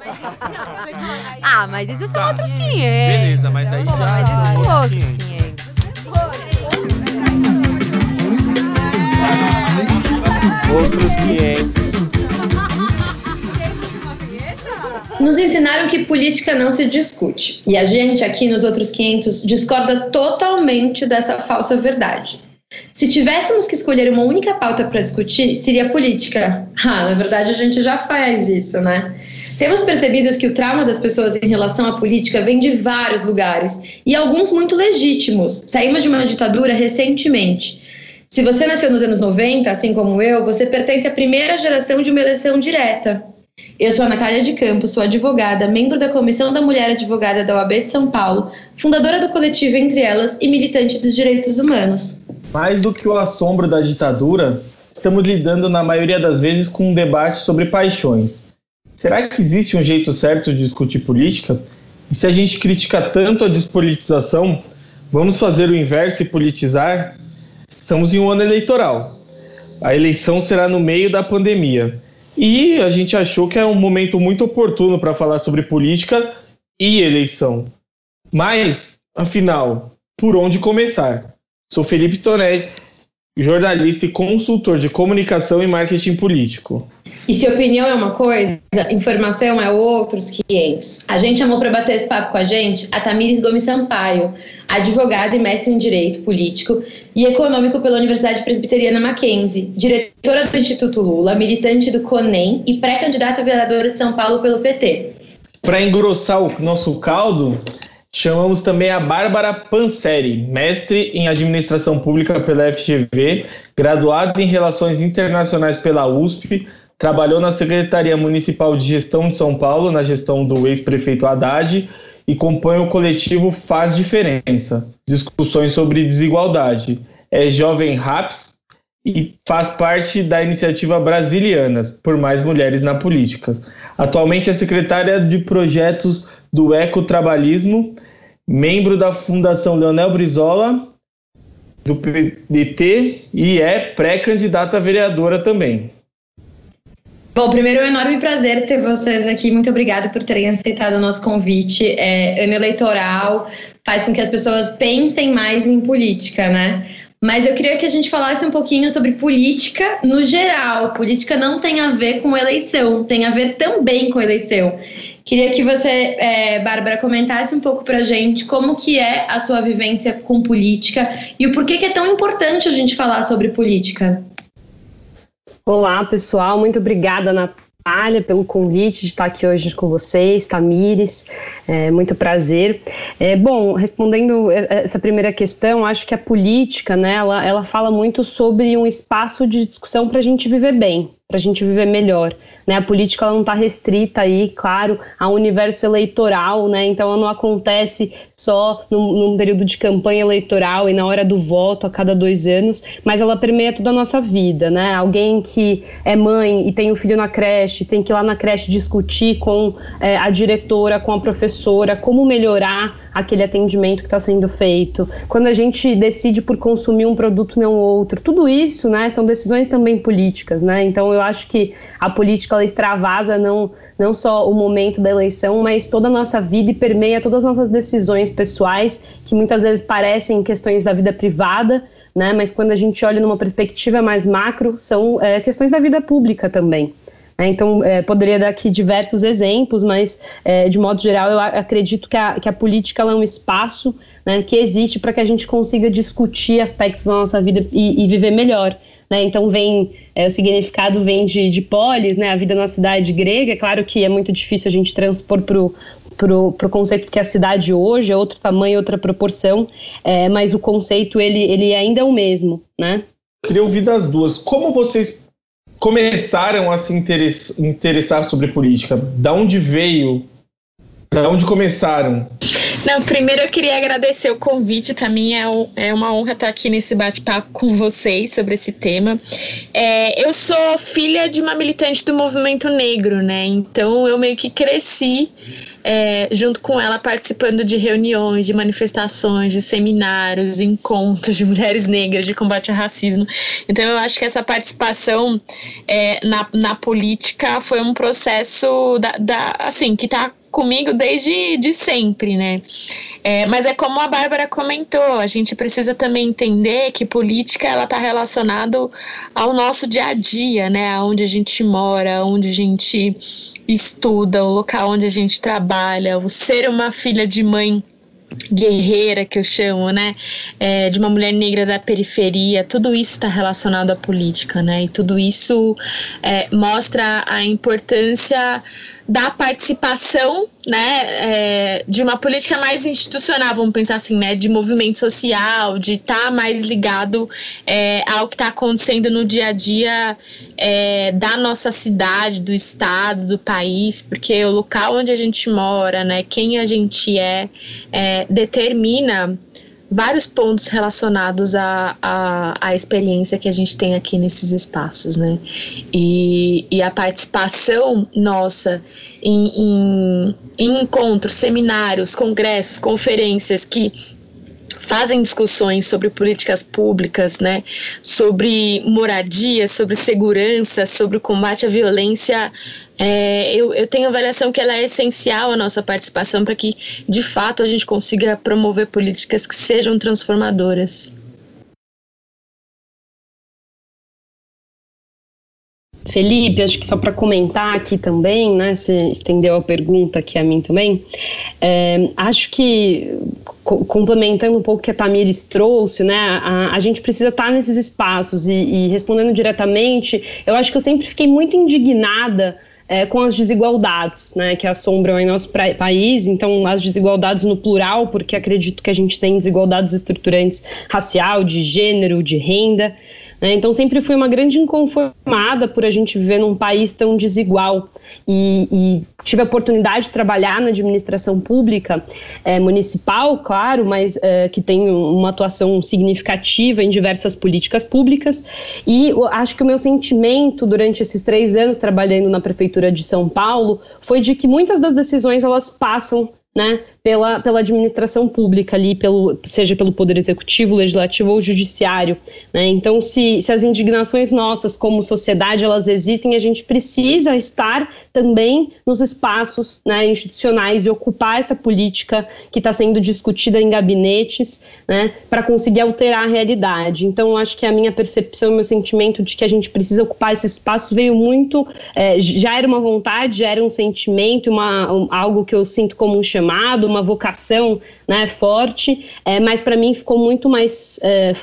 Ah, mas isso são Tá. outros 500. Beleza, mas aí Pô, já- Mas isso são outros outros 500. 500. Outros 500. Nos ensinaram que política não se discute. E a gente aqui nos outros 500 discorda totalmente dessa falsa verdade. Se tivéssemos que escolher uma única pauta para discutir, seria política. Ah, na verdade a gente já faz isso, né? Temos percebido que o trauma das pessoas em relação à política vem de vários lugares e alguns muito legítimos. Saímos de uma ditadura recentemente. Se você nasceu nos anos 90, assim como eu, você pertence à primeira geração de uma eleição direta. Eu sou a Natália de Campos, sou advogada, membro da Comissão da Mulher Advogada da OAB de São Paulo, fundadora do coletivo Entre Elas e militante dos direitos humanos. Mais do que o assombro da ditadura, estamos lidando na maioria das vezes com um debate sobre paixões. Será que existe um jeito certo de discutir política? E se a gente critica tanto a despolitização, vamos fazer o inverso e politizar? Estamos em um ano eleitoral. A eleição será no meio da pandemia. E a gente achou que é um momento muito oportuno para falar sobre política e eleição. Mas, afinal, por onde começar? Sou Felipe Tonetti, jornalista e consultor de comunicação e marketing político. E se opinião é uma coisa, informação é outros 500. A gente chamou para bater esse papo com a gente a Tamires Gomes Sampaio, advogada e mestre em Direito Político e Econômico pela Universidade Presbiteriana Mackenzie, diretora do Instituto Lula, militante do CONEM e pré-candidata a vereadora de São Paulo pelo PT. Para engrossar o nosso caldo, chamamos também a Bárbara Panseri, mestre em administração pública pela FGV, graduada em relações internacionais pela USP, trabalhou na Secretaria Municipal de Gestão de São Paulo, na gestão do ex-prefeito Haddad, e compõe o coletivo Faz Diferença, discussões sobre desigualdade. É jovem RAPS e faz parte da iniciativa Brasilianas, por mais mulheres na política. Atualmente é secretária de projetos do Ecotrabalhismo, membro da Fundação Leonel Brizola, do PDT e é pré-candidata a vereadora também. Bom, primeiro é um enorme prazer ter vocês aqui. Muito obrigada por terem aceitado o nosso convite. É, ano eleitoral faz com que as pessoas pensem mais em política, né? Mas eu queria que a gente falasse um pouquinho sobre política no geral. Política não tem a ver com eleição, tem a ver também com eleição. Queria que você, é, Bárbara, comentasse um pouco pra gente como que é a sua vivência com política e o porquê que é tão importante a gente falar sobre política. Olá, pessoal. Muito obrigada, Natália, pelo convite de estar aqui hoje com vocês, Tamires. É, muito prazer. É, bom, respondendo essa primeira questão, acho que a política, né, ela, ela fala muito sobre um espaço de discussão para a gente viver bem, para a gente viver melhor. Né? A política ela não está restrita aí, claro, ao universo eleitoral, né? Então ela não acontece só num, num, período de campanha eleitoral e na hora do voto a cada dois anos, mas ela permeia toda a nossa vida, né? Alguém que é mãe e tem um filho na creche, tem que ir lá na creche discutir com é, a diretora, com a professora, como melhorar aquele atendimento que está sendo feito. Quando a gente decide por consumir um produto não outro, tudo isso, né? São decisões também políticas, né? Então eu acho que a política ela extravasa não não só o momento da eleição, mas toda a nossa vida e permeia todas as nossas decisões pessoais, que muitas vezes parecem questões da vida privada, né? Mas quando a gente olha numa perspectiva mais macro, são é, questões da vida pública também. Né? Então, é, poderia dar aqui diversos exemplos, mas é, de modo geral, eu acredito que a, que a política é um espaço né, que existe para que a gente consiga discutir aspectos da nossa vida e, e viver melhor. Né? Então vem é, o significado vem de, de polis, né? A vida na cidade grega. É claro que é muito difícil a gente transpor para o pro, pro conceito que a cidade hoje é outro tamanho, outra proporção, é, mas o conceito ele, ele ainda é o mesmo, né? Queria ouvir das duas. Como vocês começaram a se interessar sobre política? Da onde veio? Da onde começaram? Não, primeiro eu queria agradecer o convite. Para mim é, um, é, uma honra estar aqui nesse bate-papo com vocês sobre esse tema. É, eu sou filha de uma militante do movimento negro, né? Então eu meio que cresci é, junto com ela participando de reuniões, de manifestações, de seminários, encontros de mulheres negras de combate ao racismo. Então eu acho que essa participação é, na, na política foi um processo da, da assim que está comigo desde de sempre, né? É, mas é como a Bárbara comentou, a gente precisa também entender que política ela está relacionada ao nosso dia a dia, né? Aonde a gente mora, onde a gente estuda, o local onde a gente trabalha, o ser uma filha de mãe guerreira que eu chamo, né, é, de uma mulher negra da periferia, tudo isso está relacionado à política, né, e tudo isso é, mostra a importância da participação, né, é, de uma política mais institucional, vamos pensar assim, né, de movimento social, de estar tá mais ligado é, ao que está acontecendo no dia a dia é, da nossa cidade, do estado, do país, porque o local onde a gente mora, né, quem a gente é, é determina vários pontos relacionados à, à, experiência que a gente tem aqui nesses espaços, né? E, e a participação nossa em, em, em encontros, seminários, congressos, conferências que fazem discussões sobre políticas públicas, né, sobre moradia, sobre segurança, sobre o combate à violência, é, eu, eu tenho a avaliação que ela é essencial a nossa participação para que, de fato, a gente consiga promover políticas que sejam transformadoras. Felipe, acho que só para comentar aqui também, né? Você estendeu a pergunta aqui a mim também. É, acho que co complementando um pouco o que a Tamires trouxe, né? A, a gente precisa estar nesses espaços e, e respondendo diretamente. Eu acho que eu sempre fiquei muito indignada é, com as desigualdades né, que assombram em nosso país, então as desigualdades no plural, porque acredito que a gente tem desigualdades estruturantes racial, de gênero, de renda. Né, então sempre fui uma grande inconformada por a gente viver num país tão desigual e, e tive a oportunidade de trabalhar na administração pública é, municipal, claro, mas é, que tem uma atuação significativa em diversas políticas públicas. E acho que o meu sentimento durante esses três anos trabalhando na prefeitura de São Paulo foi de que muitas das decisões elas passam né, pela, pela administração pública ali, pelo, seja pelo Poder Executivo, Legislativo ou Judiciário. Né? Então, se, se as indignações nossas como sociedade elas existem, a gente precisa estar também nos espaços né, institucionais e ocupar essa política que está sendo discutida em gabinetes né, para conseguir alterar a realidade. Então, acho que a minha percepção, meu sentimento de que a gente precisa ocupar esse espaço veio muito, é, já era uma vontade, já era um sentimento, uma, um, algo que eu sinto como um chamado, uma vocação né, forte, é, mas para mim ficou muito mais é,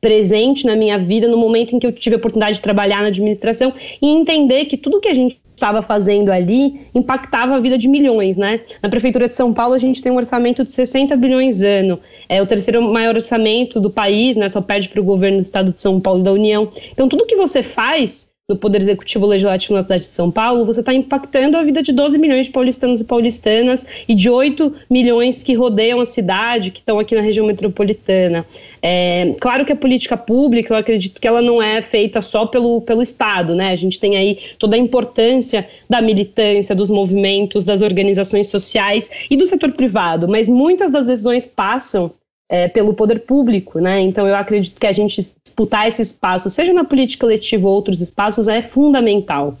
presente na minha vida no momento em que eu tive a oportunidade de trabalhar na administração e entender que tudo que a gente estava fazendo ali impactava a vida de milhões, né? Na Prefeitura de São Paulo, a gente tem um orçamento de 60 bilhões ano. É o terceiro maior orçamento do país, né? Só perde para o governo do estado de São Paulo da União. Então, tudo que você faz no Poder Executivo Legislativo na cidade de São Paulo, você está impactando a vida de 12 milhões de paulistanos e paulistanas e de 8 milhões que rodeiam a cidade, que estão aqui na região metropolitana. É, claro que a política pública, eu acredito que ela não é feita só pelo, pelo Estado, né? A gente tem aí toda a importância da militância, dos movimentos, das organizações sociais e do setor privado, mas muitas das decisões passam é, pelo poder público, né? Então eu acredito que a gente disputar esse espaço, seja na política letiva ou outros espaços, é fundamental.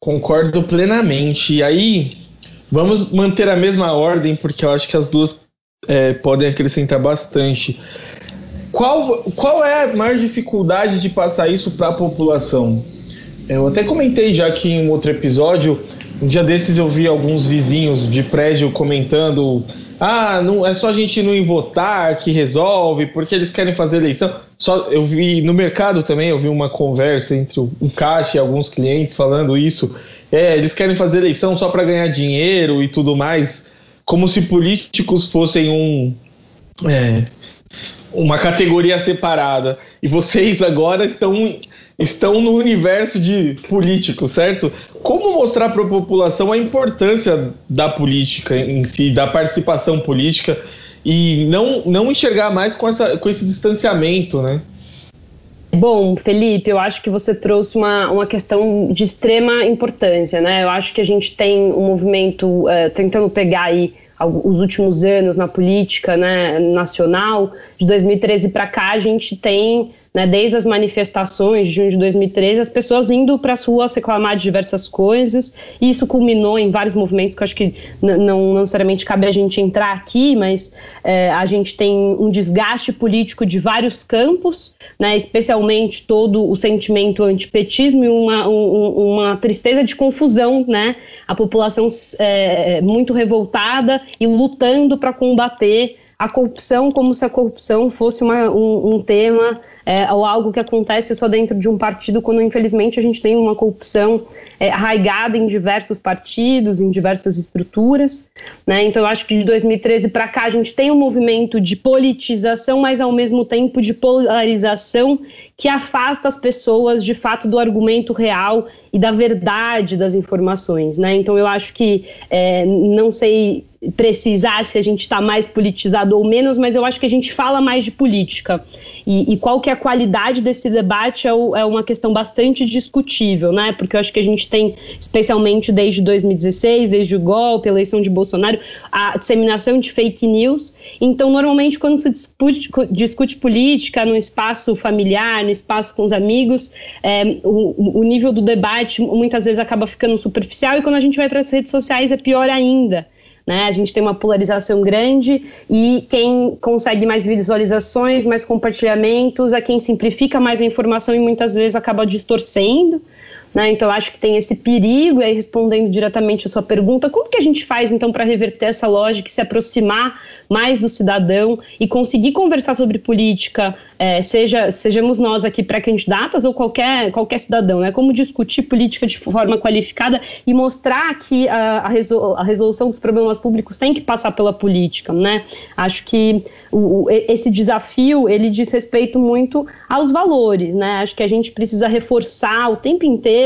Concordo plenamente. E aí, vamos manter a mesma ordem, porque eu acho que as duas é, podem acrescentar bastante. Qual, qual é a maior dificuldade de passar isso para a população? Eu até comentei já aqui em um outro episódio. Um dia desses eu vi alguns vizinhos de prédio comentando ah, não é só a gente não ir votar que resolve, porque eles querem fazer eleição. Só eu vi no mercado também, eu vi uma conversa entre o caixa e alguns clientes falando isso. É, eles querem fazer eleição só para ganhar dinheiro e tudo mais, como se políticos fossem um é, uma categoria separada. E vocês agora estão estão no universo de políticos, certo? Como mostrar para a população a importância da política em si, da participação política e não, não enxergar mais com, essa, com esse distanciamento, né? Bom, Felipe, eu acho que você trouxe uma, uma questão de extrema importância, né? Eu acho que a gente tem um movimento uh, tentando pegar aí os últimos anos na política né, nacional, de 2013 para cá, a gente tem né, desde as manifestações de junho de 2013, as pessoas indo para as ruas reclamar de diversas coisas, e isso culminou em vários movimentos que eu acho que não necessariamente cabe a gente entrar aqui, mas é, a gente tem um desgaste político de vários campos, né, especialmente todo o sentimento antipetismo e uma, um, uma tristeza de confusão, né, a população é, muito revoltada e lutando para combater a corrupção como se a corrupção fosse uma, um, um tema é, ou algo que acontece só dentro de um partido, quando infelizmente a gente tem uma corrupção é, arraigada em diversos partidos, em diversas estruturas. Né? Então eu acho que de 2013 para cá a gente tem um movimento de politização, mas ao mesmo tempo de polarização que afasta as pessoas de fato do argumento real e da verdade das informações. Né? Então eu acho que é, não sei precisar se a gente está mais politizado ou menos, mas eu acho que a gente fala mais de política. E, e qual que é a qualidade desse debate é, o, é, uma questão bastante discutível, né? Porque eu acho que a gente tem, especialmente desde 2016, desde o golpe, a eleição de Bolsonaro, a disseminação de fake news. Então, normalmente, quando se discute, discute política no espaço familiar, no espaço com os amigos, é, o, o nível do debate muitas vezes acaba ficando superficial e quando a gente vai para as redes sociais é pior ainda. Né? A gente tem uma polarização grande e quem consegue mais visualizações, mais compartilhamentos, é quem simplifica mais a informação e muitas vezes acaba distorcendo. Né? Então, acho que tem esse perigo, e aí respondendo diretamente a sua pergunta, como que a gente faz então para reverter essa lógica e se aproximar mais do cidadão e conseguir conversar sobre política, é, seja sejamos nós aqui pré-candidatas ou qualquer, qualquer cidadão, né? Como discutir política de forma qualificada e mostrar que a, a, resol, a resolução dos problemas públicos tem que passar pela política, né? Acho que o, o, esse desafio ele diz respeito muito aos valores, né? Acho que a gente precisa reforçar o tempo inteiro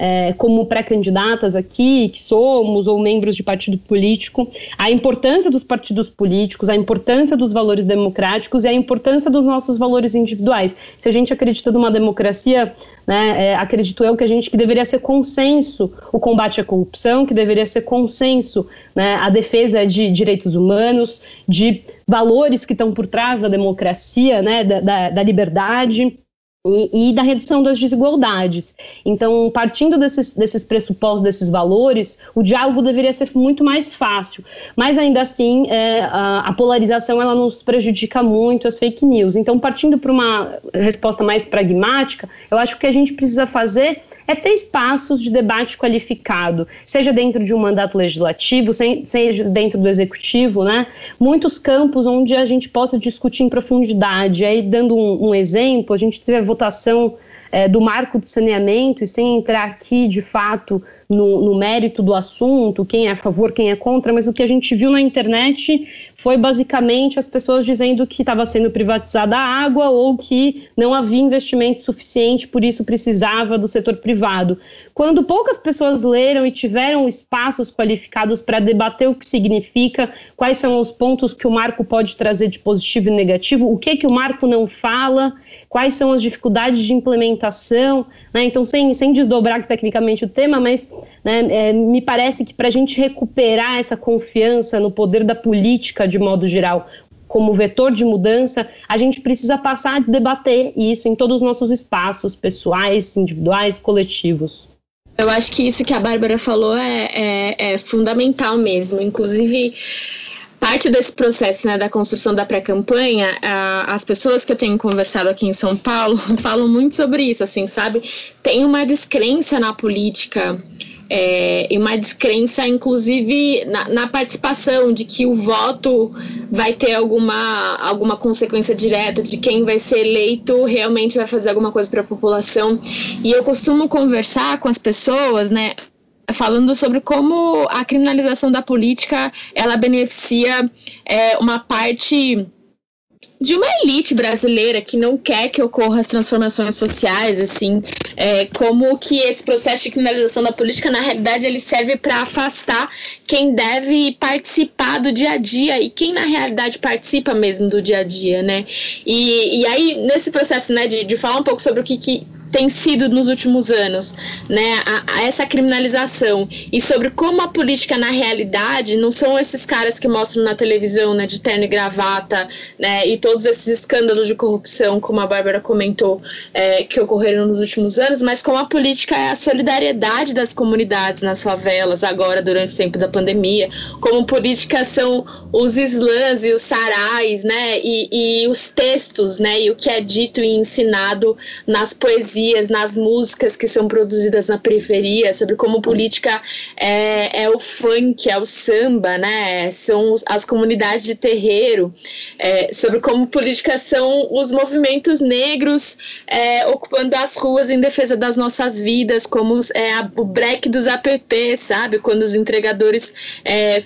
é, como pré-candidatas aqui, que somos, ou membros de partido político, a importância dos partidos políticos, a importância dos valores democráticos e a importância dos nossos valores individuais. Se a gente acredita numa democracia, né, é, acredito eu que a gente que deveria ser consenso o combate à corrupção, que deveria ser consenso né, a defesa de direitos humanos, de valores que estão por trás da democracia, né, da, da, da liberdade e, e, da redução das desigualdades. Então, partindo desses, desses pressupostos, desses valores, o diálogo deveria ser muito mais fácil. Mas ainda assim, é, a, a, polarização ela nos prejudica muito as fake news. Então, partindo para uma resposta mais pragmática, eu acho que a gente precisa fazer é ter espaços de debate qualificado, seja dentro de um mandato legislativo, seja dentro do executivo, né? Muitos campos onde a gente possa discutir em profundidade. Aí, dando um, um exemplo, a gente teve a votação é, do marco do saneamento, e sem entrar aqui de fato no, no, mérito do assunto, quem é a favor, quem é contra, mas o que a gente viu na internet foi basicamente as pessoas dizendo que estava sendo privatizada a água ou que não havia investimento suficiente, por isso precisava do setor privado. Quando poucas pessoas leram e tiveram espaços qualificados para debater o que significa, quais são os pontos que o marco pode trazer de positivo e negativo, o que, que o marco não fala quais são as dificuldades de implementação, né? então sem, sem desdobrar tecnicamente o tema, mas né, é, me parece que para a gente recuperar essa confiança no poder da política de modo geral, como vetor de mudança, a gente precisa passar a debater isso em todos os nossos espaços pessoais, individuais, coletivos. Eu acho que isso que a Bárbara falou é, é, é fundamental mesmo. Inclusive, parte desse processo né, da construção da pré-campanha, as pessoas que eu tenho conversado aqui em São Paulo falam muito sobre isso, assim, sabe? Tem uma descrença na política é, e uma descrença, inclusive, na, na, participação, de que o voto vai ter alguma, alguma consequência direta, de quem vai ser eleito realmente vai fazer alguma coisa para a população. E eu costumo conversar com as pessoas, né? Falando sobre como a criminalização da política ela beneficia é, uma parte de uma elite brasileira que não quer que ocorram as transformações sociais, assim, é, como que esse processo de criminalização da política, na realidade, ele serve para afastar quem deve participar do dia a dia e quem, na realidade, participa mesmo do dia a dia, né? E, e aí, nesse processo, né, de, de falar um pouco sobre o que, que tem sido nos últimos anos, né, a, a essa criminalização e sobre como a política na realidade não são esses caras que mostram na televisão, né, de terno e gravata, né, e todos esses escândalos de corrupção, como a Bárbara comentou, é, que ocorreram nos últimos anos, mas como a política é a solidariedade das comunidades nas favelas agora durante o tempo da pandemia, como política são os slams e os sarais, né, e, e os textos, né, e o que é dito e ensinado nas poesias poesias, nas músicas que são produzidas na periferia, sobre como política é, é o funk, é o samba, né? São as comunidades de terreiro, é, sobre como política são os movimentos negros é, ocupando as ruas em defesa das nossas vidas, como é a, o break dos app, sabe? Quando os entregadores é,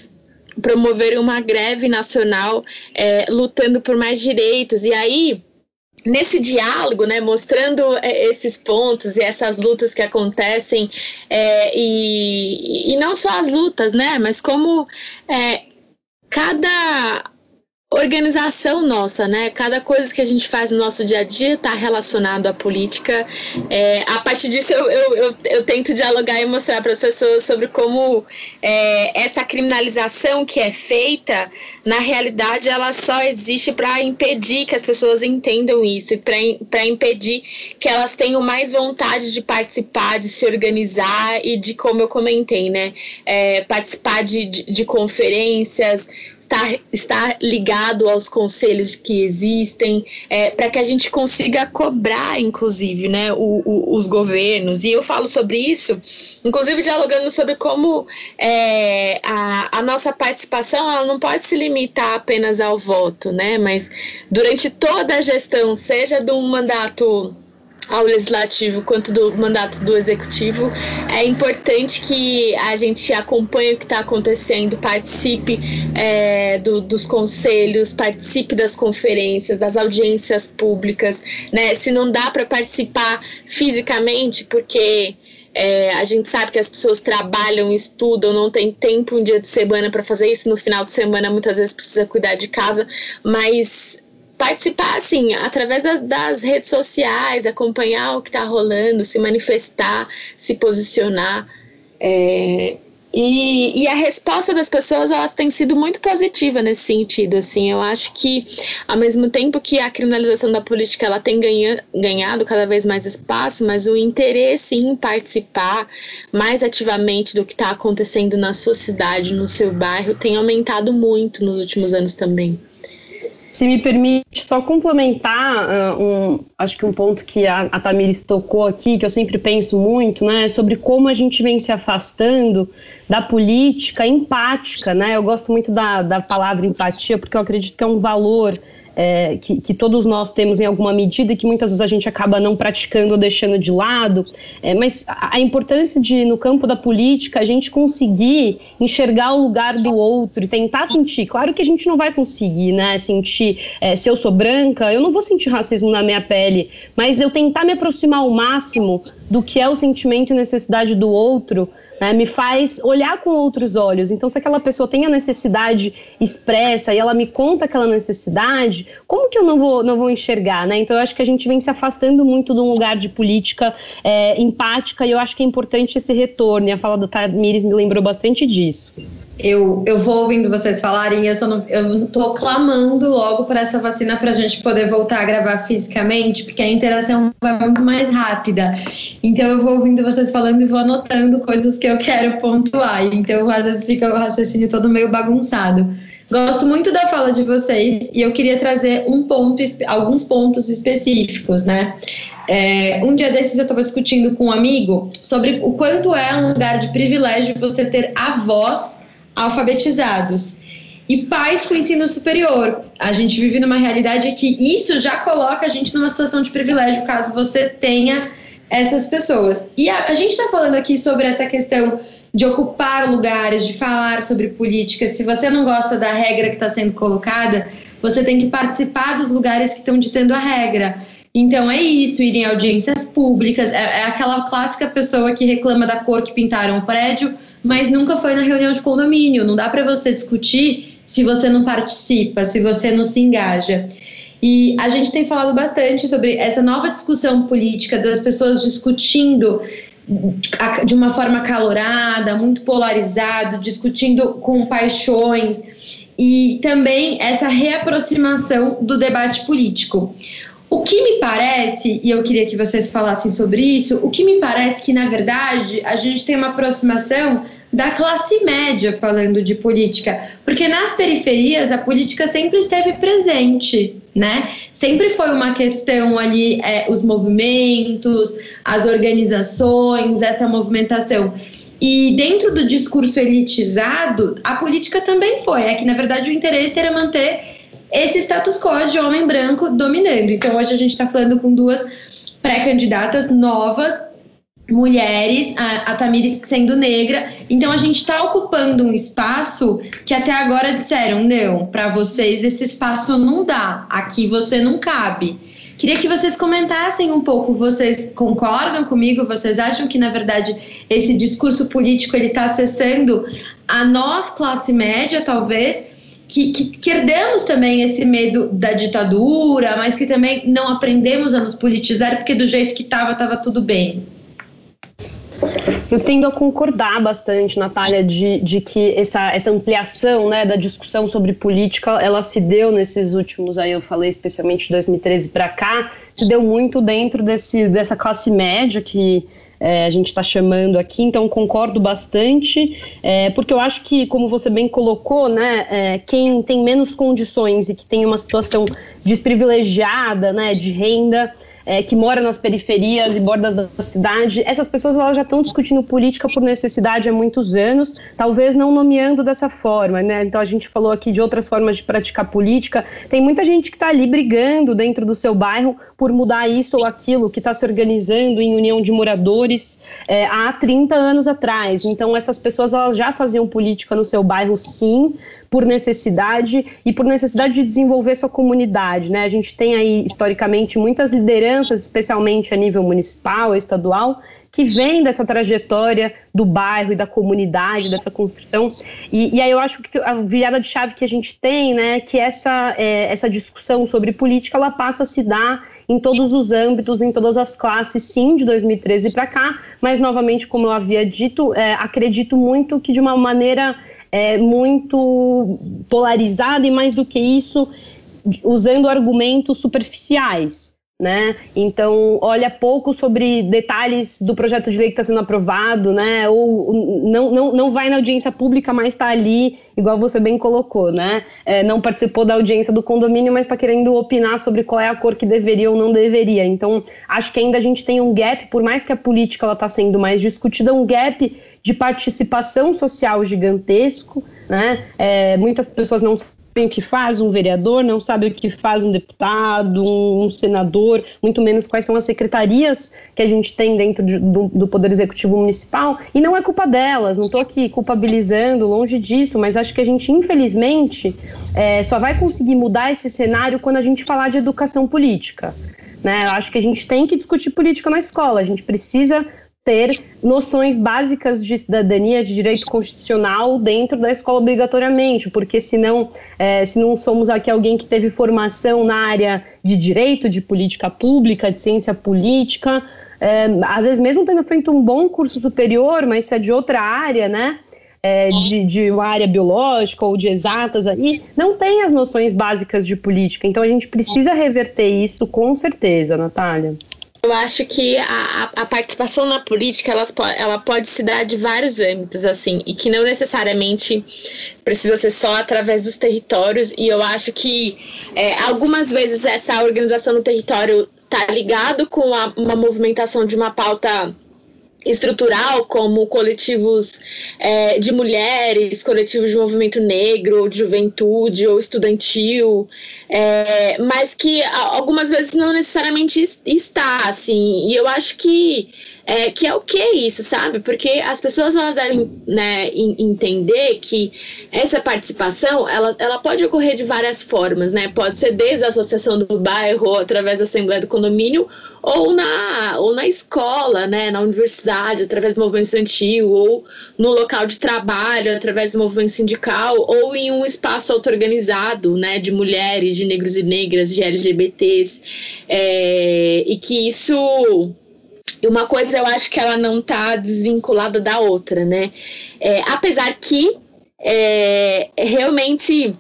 promoverem uma greve nacional é, lutando por mais direitos. E aí nesse diálogo, né, mostrando é, esses pontos e essas lutas que acontecem, é, e, e não só as lutas, né, mas como é, cada organização nossa, né? Cada coisa que a gente faz no nosso dia a dia está relacionado à política. É, a partir disso, eu, eu, eu, eu, tento dialogar e mostrar para as pessoas sobre como é, essa criminalização que é feita, na realidade, ela só existe para impedir que as pessoas entendam isso e para impedir que elas tenham mais vontade de participar, de se organizar e de, como eu comentei, né? É, participar de, de, de conferências, estar, estar ligado aos conselhos que existem, é, para que a gente consiga cobrar, inclusive, né, o, o, os governos. E eu falo sobre isso, inclusive dialogando sobre como é, a, a nossa participação ela não pode se limitar apenas ao voto, né, mas durante toda a gestão, seja de um mandato ao legislativo quanto do mandato do executivo, é importante que a gente acompanhe o que está acontecendo, participe é, do, dos conselhos, participe das conferências, das audiências públicas, né? Se não dá para participar fisicamente, porque é, a gente sabe que as pessoas trabalham, estudam, não tem tempo um dia de semana para fazer isso. No final de semana, muitas vezes precisa cuidar de casa, mas participar, assim, através das, das redes sociais, acompanhar o que está rolando, se manifestar, se posicionar. É, e, e, a resposta das pessoas elas tem sido muito positiva nesse sentido assim eu acho que ao mesmo tempo que a criminalização da política ela tem ganha, ganhado cada vez mais espaço mas o interesse em participar mais ativamente do que está acontecendo na sua cidade no seu bairro tem aumentado muito nos últimos anos também se me permite só complementar uh, um, acho que um ponto que a, a Tamires tocou aqui, que eu sempre penso muito, né, sobre como a gente vem se afastando da política empática, né? Eu gosto muito da, da palavra empatia porque eu acredito que é um valor é, que, que, todos nós temos em alguma medida e que muitas vezes a gente acaba não praticando ou deixando de lado, é, mas a, a, importância de, no campo da política, a gente conseguir enxergar o lugar do outro e tentar sentir. Claro que a gente não vai conseguir, né? Sentir, é, se eu sou branca, eu não vou sentir racismo na minha pele, mas eu tentar me aproximar ao máximo do que é o sentimento e necessidade do outro né, me faz olhar com outros olhos. Então, se aquela pessoa tem a necessidade expressa e ela me conta aquela necessidade, como que eu não vou, não vou enxergar? Né? Então, eu acho que a gente vem se afastando muito de um lugar de política é, empática e eu acho que é importante esse retorno. E a fala do Tamires me lembrou bastante disso eu, eu vou ouvindo vocês falarem, eu só não, eu não tô clamando logo por essa vacina para a gente poder voltar a gravar fisicamente, porque a interação vai muito mais rápida. Então eu vou ouvindo vocês falando e vou anotando coisas que eu quero pontuar. Então às vezes fica o raciocínio todo meio bagunçado. Gosto muito da fala de vocês e eu queria trazer um ponto, alguns pontos específicos, né? É, um dia desses eu estava discutindo com um amigo sobre o quanto é um lugar de privilégio você ter avós alfabetizados e pais com ensino superior. A gente vive numa realidade que isso já coloca a gente numa situação de privilégio caso você tenha essas pessoas. E a, a gente está falando aqui sobre essa questão de ocupar lugares, de falar sobre política. Se você não gosta da regra que está sendo colocada, você tem que participar dos lugares que estão ditando a regra. Então é isso, ir em audiências públicas, é, é, aquela clássica pessoa que reclama da cor que pintaram o prédio, mas nunca foi na reunião de condomínio. Não dá para você discutir se você não participa, se você não se engaja. E a gente tem falado bastante sobre essa nova discussão política das pessoas discutindo de uma forma calorada, muito polarizado, discutindo com paixões e também essa reaproximação do debate político. O que me parece, e eu queria que vocês falassem sobre isso, o que me parece que, na verdade, a gente tem uma aproximação da classe média falando de política, porque nas periferias a política sempre esteve presente, né? Sempre foi uma questão ali, é, os movimentos, as organizações, essa movimentação. E dentro do discurso elitizado, a política também foi. É que, na verdade, o interesse era manter esse status quo de homem branco dominando. Então, hoje a gente está falando com duas pré-candidatas novas mulheres, a, a Tamires sendo negra. Então a gente está ocupando um espaço que até agora disseram: não, para vocês esse espaço não dá, aqui você não cabe. Queria que vocês comentassem um pouco. Vocês concordam comigo? Vocês acham que na verdade esse discurso político ele está acessando a nós classe média, talvez? Que, que, que, herdamos também esse medo da ditadura, mas que também não aprendemos a nos politizar, porque do jeito que estava, estava tudo bem. Eu tendo a concordar bastante, Natália, de, de que essa, essa ampliação né, da discussão sobre política, ela se deu nesses últimos, aí eu falei especialmente de 2013 para cá, se deu muito dentro desse, dessa classe média que é, a gente está chamando aqui, então concordo bastante, é, porque eu acho que, como você bem colocou, né, é, quem tem menos condições e que tem uma situação desprivilegiada né, de renda, é, que mora nas periferias e bordas da cidade, essas pessoas elas já estão discutindo política por necessidade há muitos anos, talvez não nomeando dessa forma, né? Então a gente falou aqui de outras formas de praticar política. Tem muita gente que está ali brigando dentro do seu bairro por mudar isso ou aquilo, que está se organizando em união de moradores é, há 30 anos atrás. Então essas pessoas elas já faziam política no seu bairro, sim por necessidade e por necessidade de desenvolver sua comunidade. Né? A gente tem aí, historicamente, muitas lideranças, especialmente a nível municipal, estadual, que vem dessa trajetória do bairro e da comunidade, dessa construção. E, e, aí eu acho que a virada de chave que a gente tem, né, que essa, é, essa discussão sobre política, ela passa a se dar em todos os âmbitos, em todas as classes, sim, de 2013 para cá, mas novamente, como eu havia dito, é, acredito muito que de uma maneira é, muito polarizada e, mais do que isso, usando argumentos superficiais. Né? Então, olha pouco sobre detalhes do projeto de lei que está sendo aprovado, né? Ou não, não, não vai na audiência pública, mas está ali, igual você bem colocou, né? É, não participou da audiência do condomínio, mas está querendo opinar sobre qual é a cor que deveria ou não deveria. Então, acho que ainda a gente tem um gap, por mais que a política ela está sendo mais discutida, um gap de participação social gigantesco, né? É, muitas pessoas não sabem o que faz um vereador, não sabem o que faz um deputado, um, senador, muito menos quais são as secretarias que a gente tem dentro de, do, do, Poder Executivo Municipal, e não é culpa delas, não estou aqui culpabilizando, longe disso, mas acho que a gente, infelizmente, é, só vai conseguir mudar esse cenário quando a gente falar de educação política. Né? Eu acho que a gente tem que discutir política na escola, a gente precisa ter noções básicas de cidadania, de direito constitucional dentro da escola obrigatoriamente, porque senão, é, se não somos aqui alguém que teve formação na área de direito, de política pública, de ciência política, é, às vezes mesmo tendo feito um bom curso superior, mas se é de outra área, né, é, de, de uma área biológica ou de exatas aí, não tem as noções básicas de política. Então a gente precisa reverter isso com certeza, Natália. Eu acho que a, a, participação na política ela, ela pode se dar de vários âmbitos, assim, e que não necessariamente precisa ser só através dos territórios. E eu acho que é, algumas vezes essa organização no território está ligado com a, uma movimentação de uma pauta estrutural, como coletivos é, de mulheres, coletivos de movimento negro, ou de juventude, ou estudantil, é, mas que algumas vezes não necessariamente está, assim, e eu acho que É, que é o que isso, sabe? Porque as pessoas elas devem né, entender que essa participação ela, ela pode ocorrer de várias formas, né? Pode ser desde a associação do bairro, através da assembleia do condomínio, ou na, ou na escola, né? Na universidade, através do movimento estudantil, ou no local de trabalho, através do movimento sindical, ou em um espaço auto-organizado, né? De mulheres, de negros e negras, de LGBTs, é, e que isso uma coisa eu acho que ela não está desvinculada da outra, né? É, apesar que é, realmente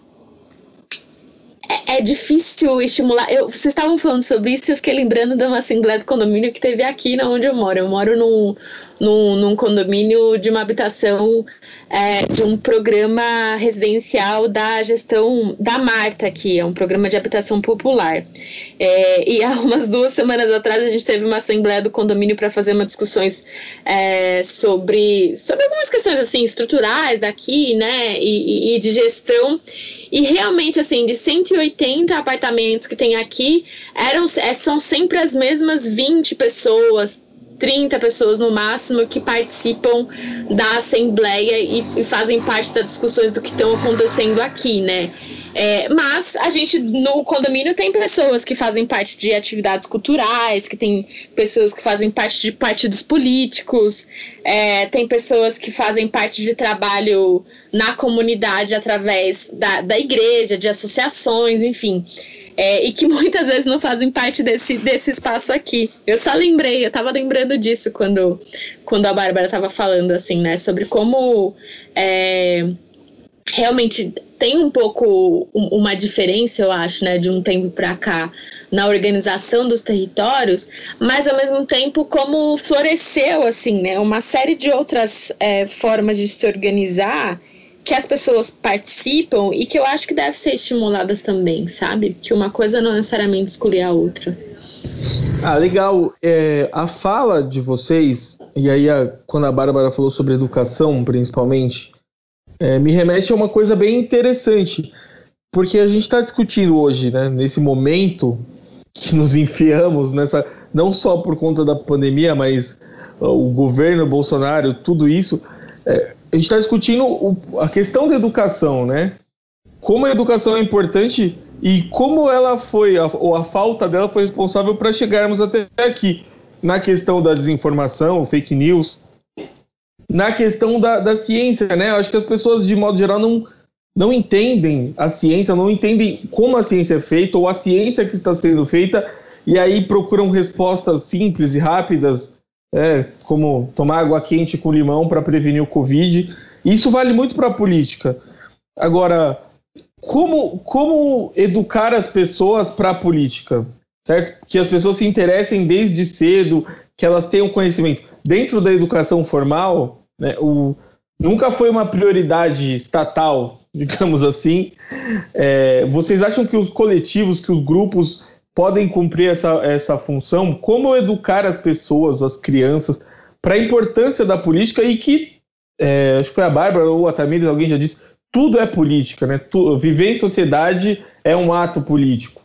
é, é, difícil estimular. Eu, vocês estavam falando sobre isso, eu fiquei lembrando de uma assembleia do condomínio que teve aqui na onde eu moro. Eu moro num, num, num condomínio de uma habitação é, de um programa residencial da gestão da Marta aqui, é um programa de habitação popular. É, e há umas duas semanas atrás a gente teve uma assembleia do condomínio para fazer umas discussões é, sobre, sobre algumas questões assim estruturais daqui, né, e, e de gestão. E realmente, assim, de 180 apartamentos que tem aqui, eram, é, são sempre as mesmas 20 pessoas, 30 pessoas no máximo que participam da assembleia e, e fazem parte das discussões do que estão acontecendo aqui, né? É, mas a gente no condomínio tem pessoas que fazem parte de atividades culturais, que tem pessoas que fazem parte de partidos políticos, é, tem pessoas que fazem parte de trabalho na comunidade através da, da igreja, de associações, enfim é, e que muitas vezes não fazem parte desse, desse espaço aqui. Eu só lembrei, eu estava lembrando disso quando, quando a Bárbara estava falando, assim, né, sobre como é, realmente tem um pouco uma diferença, eu acho, né, de um tempo para cá na organização dos territórios, mas ao mesmo tempo como floresceu assim, né, uma série de outras é, formas de se organizar que as pessoas participam e que eu acho que devem ser estimuladas também, sabe? Que uma coisa não necessariamente exclui a outra. Ah, legal. É, a fala de vocês, e aí a, quando a Bárbara falou sobre educação, principalmente, é, me remete a uma coisa bem interessante. Porque a gente está discutindo hoje, né, nesse momento que nos enfiamos nessa. Não só por conta da pandemia, mas o governo Bolsonaro, tudo isso. É, a gente está discutindo o, a questão da educação, né? Como a educação é importante e como ela foi, a, ou a falta dela foi responsável para chegarmos até aqui. Na questão da desinformação, fake news, na questão da, da ciência, né? Acho que as pessoas, de modo geral, não, não entendem a ciência, não entendem como a ciência é feita ou a ciência que está sendo feita, e aí procuram respostas simples e rápidas é, como tomar água quente com limão para prevenir o Covid. Isso vale muito para a política. Agora, como, como educar as pessoas para a política? Certo? Que as pessoas se interessem desde cedo, que elas tenham conhecimento. Dentro da educação formal, né, o, nunca foi uma prioridade estatal, digamos assim. É, vocês acham que os coletivos, que os grupos podem cumprir essa, essa função, como educar as pessoas, as crianças, para a importância da política e que, é, acho que foi a Bárbara ou a Tamires, alguém já disse, tudo é política, né? Tu, viver em sociedade é um ato político.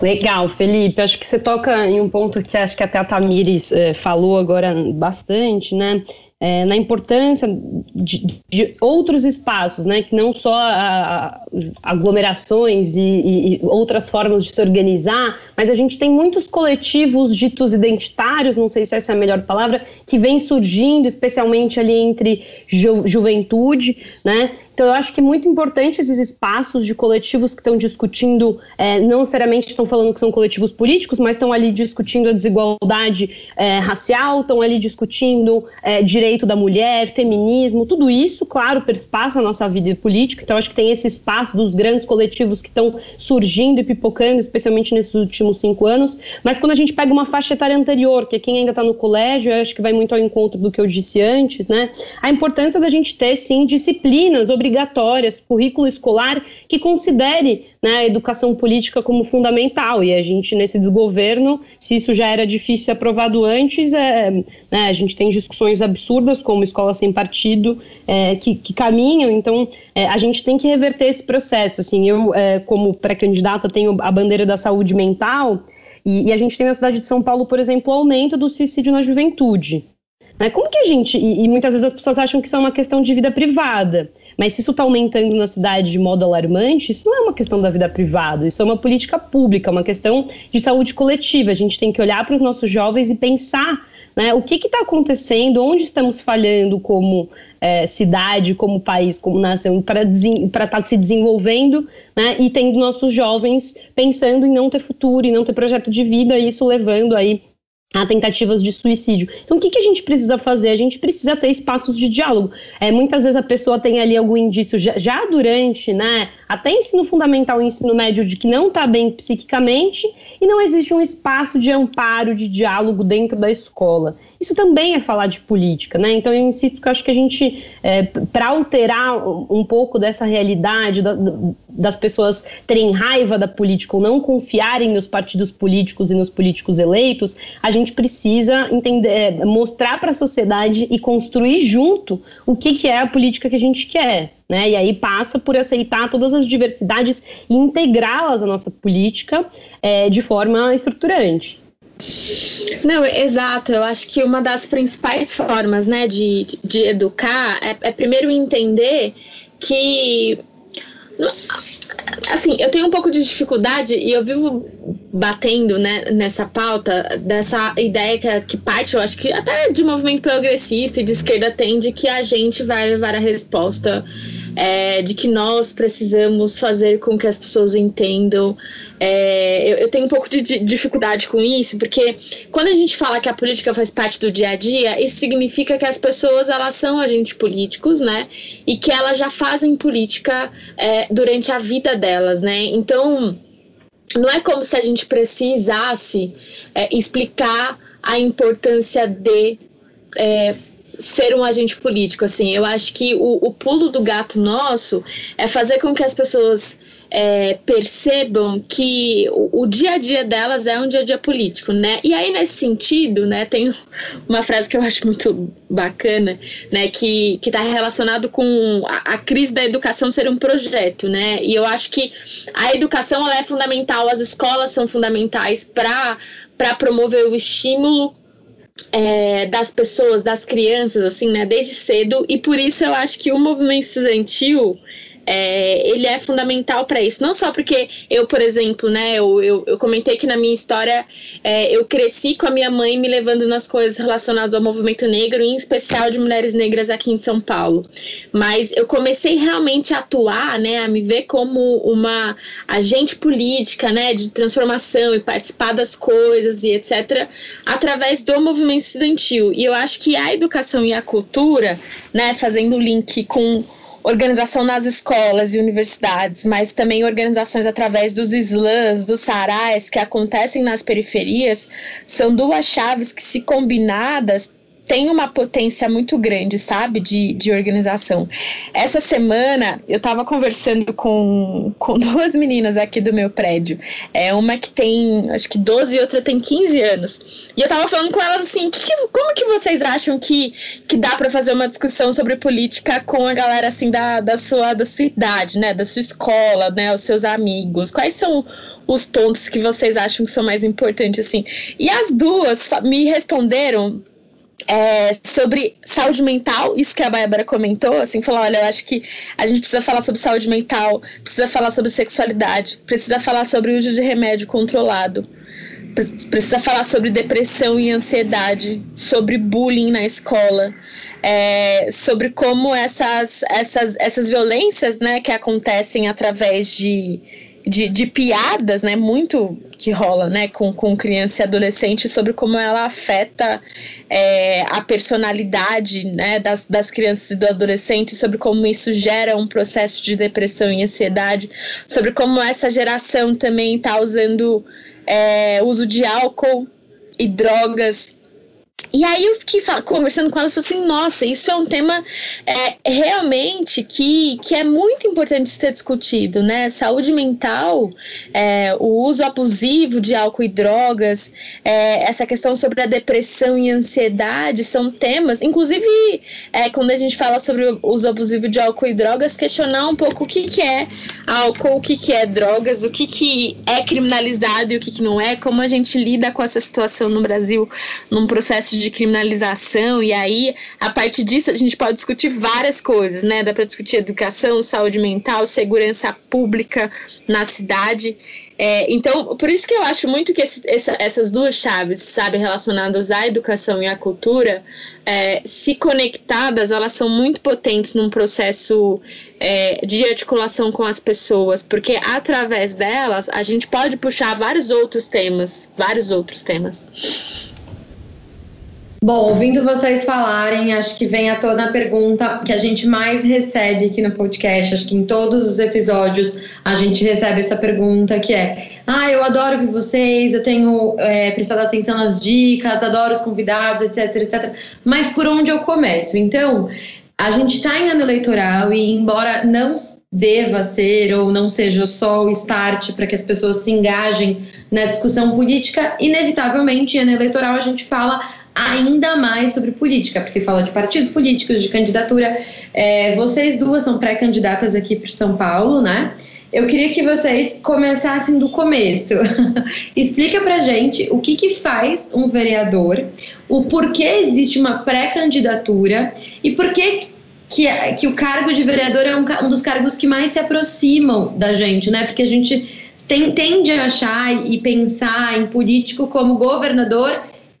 Legal, Felipe. Acho que você toca em um ponto que acho que até a Tamires é, falou agora bastante, né? É, na importância de, de, outros espaços, né, que não só a, a, aglomerações e, e, outras formas de se organizar, mas a gente tem muitos coletivos ditos identitários, não sei se essa é a melhor palavra, que vem surgindo, especialmente ali entre ju, juventude, né, então, eu acho que é muito importante esses espaços de coletivos que estão discutindo, é, não necessariamente estão falando que são coletivos políticos, mas estão ali discutindo a desigualdade é, racial, estão ali discutindo é, direito da mulher, feminismo, tudo isso, claro, perspassa a nossa vida política. Então, acho que tem esse espaço dos grandes coletivos que estão surgindo e pipocando, especialmente nesses últimos cinco anos. Mas quando a gente pega uma faixa etária anterior, que é quem ainda está no colégio, eu acho que vai muito ao encontro do que eu disse antes, né? A importância da gente ter, sim, disciplinas, obrigações obrigatórias, currículo escolar que considere né, a educação política como fundamental. E a gente, nesse desgoverno, se isso já era difícil aprovado antes, é, né, a gente tem discussões absurdas, como escola sem partido, é, que, que, caminham. Então, é, a gente tem que reverter esse processo. Assim, eu, é, como pré-candidata, tenho a bandeira da saúde mental. E, e, a gente tem na cidade de São Paulo, por exemplo, o aumento do suicídio na juventude. Né? Como que a gente. E, muitas vezes as pessoas acham que isso é uma questão de vida privada. Mas se isso está aumentando na cidade de modo alarmante, isso não é uma questão da vida privada, isso é uma política pública, uma questão de saúde coletiva. A gente tem que olhar para os nossos jovens e pensar né, o que está acontecendo, onde estamos falhando como é, cidade, como país, como nação, para estar tá se desenvolvendo né, e tendo nossos jovens pensando em não ter futuro, e não ter projeto de vida, e isso levando aí a tentativas de suicídio. Então, o que, que a gente precisa fazer? A gente precisa ter espaços de diálogo. É, muitas vezes a pessoa tem ali algum indício já, já durante, né, até ensino fundamental e ensino médio, de que não está bem psiquicamente e não existe um espaço de amparo, de diálogo dentro da escola. Isso também é falar de política, né? Então eu insisto que eu acho que a gente, é, para alterar um pouco dessa realidade da, das pessoas terem raiva da política ou não confiarem nos partidos políticos e nos políticos eleitos, a gente precisa entender, é, mostrar para a sociedade e construir junto o que, que é a política que a gente quer. Né? E aí passa por aceitar todas as diversidades e integrá-las à nossa política é, de forma estruturante. Não, exato. Eu acho que uma das principais formas, né, de, de educar é, é primeiro entender que assim, eu tenho um pouco de dificuldade e eu vivo batendo né, nessa pauta dessa ideia que, que parte, eu acho que até de movimento progressista e de esquerda tem de que a gente vai levar a resposta é, de que nós precisamos fazer com que as pessoas entendam. É, eu, eu, tenho um pouco de, de, dificuldade com isso, porque quando a gente fala que a política faz parte do dia a dia, isso significa que as pessoas elas são agentes políticos, né? E que elas já fazem política é, durante a vida delas, né? Então não é como se a gente precisasse é, explicar a importância de é, ser um agente político, assim. Eu acho que o, o pulo do gato nosso é fazer com que as pessoas é, percebam que o, o, dia a dia delas é um dia a dia político, né? E aí, nesse sentido, né, tem uma frase que eu acho muito bacana, né, que está relacionado com a, a, crise da educação ser um projeto, né? E eu acho que a educação ela é fundamental, as escolas são fundamentais para promover o estímulo é, das pessoas, das crianças, assim, né, desde cedo, e por isso eu acho que o movimento estudantil é, ele é fundamental para isso. Não só porque eu, por exemplo, né, eu, eu, eu comentei que na minha história é, eu cresci com a minha mãe me levando nas coisas relacionadas ao movimento negro, em especial de mulheres negras aqui em São Paulo. Mas eu comecei realmente a atuar, né, a me ver como uma agente política, né, de transformação e participar das coisas e etc., através do movimento estudantil. E eu acho que a educação e a cultura, né, fazendo link com organização nas escolas e universidades, mas também organizações através dos slams, dos sarais que acontecem nas periferias, são duas chaves que, se combinadas, tem uma potência muito grande, sabe, de, de organização. Essa semana eu estava conversando com, com duas meninas aqui do meu prédio. É uma que tem, acho que 12 e outra tem 15 anos. E eu estava falando com elas assim, que, que, como que vocês acham que, que dá para fazer uma discussão sobre política com a galera assim da, da, sua, da sua idade, né, da sua escola, né, os seus amigos? Quais são os pontos que vocês acham que são mais importantes assim? E as duas me responderam é, sobre saúde mental, isso que a Bárbara comentou, assim, falou, olha, eu acho que a gente precisa falar sobre saúde mental, precisa falar sobre sexualidade, precisa falar sobre o uso de remédio controlado, precisa falar sobre depressão e ansiedade, sobre bullying na escola, é, sobre como essas, essas, essas violências, né, que acontecem através de de, de piadas, né, muito que rola, né, com, com criança e adolescente sobre como ela afeta é, a personalidade, né, das, das crianças e do adolescente, sobre como isso gera um processo de depressão e ansiedade, sobre como essa geração também está usando é, uso de álcool e drogas e aí eu fiquei conversando com ela assim, nossa, isso é um tema é, realmente que, que é muito importante ser discutido, né? Saúde mental, é, o uso abusivo de álcool e drogas, é, essa questão sobre a depressão e ansiedade são temas, inclusive é, quando a gente fala sobre o uso abusivo de álcool e drogas, questionar um pouco o que, que é álcool, o que, que é drogas, o que, que é criminalizado e o que, que não é, como a gente lida com essa situação no Brasil num processo de criminalização, e aí, a partir disso, a gente pode discutir várias coisas, né? Dá para discutir educação, saúde mental, segurança pública na cidade. É, então, por isso que eu acho muito que esse, essa, essas duas chaves, sabe, relacionadas à educação e à cultura, é, se conectadas, elas são muito potentes num processo é, de articulação com as pessoas, porque através delas a gente pode puxar vários outros temas, vários outros temas. Bom, ouvindo vocês falarem, acho que vem à tona a pergunta que a gente mais recebe aqui no podcast. Acho que em todos os episódios a gente recebe essa pergunta que é: Ah, eu adoro ouvir vocês, eu tenho é, prestado atenção nas dicas, adoro os convidados, etc, etc. Mas por onde eu começo? Então, a gente está em ano eleitoral e, embora não deva ser ou não seja só o start para que as pessoas se engajem na discussão política, inevitavelmente, em ano eleitoral, a gente fala ainda mais sobre política, porque fala de partidos políticos, de candidatura. É, vocês duas são pré-candidatas aqui para São Paulo, né? Eu queria que vocês começassem do começo. Explica pra gente o que, que faz um vereador, o porquê existe uma pré-candidatura e por que, que, que o cargo de vereador é um, um dos cargos que mais se aproximam da gente, né? Porque a gente tem, tende a achar e pensar em político como governador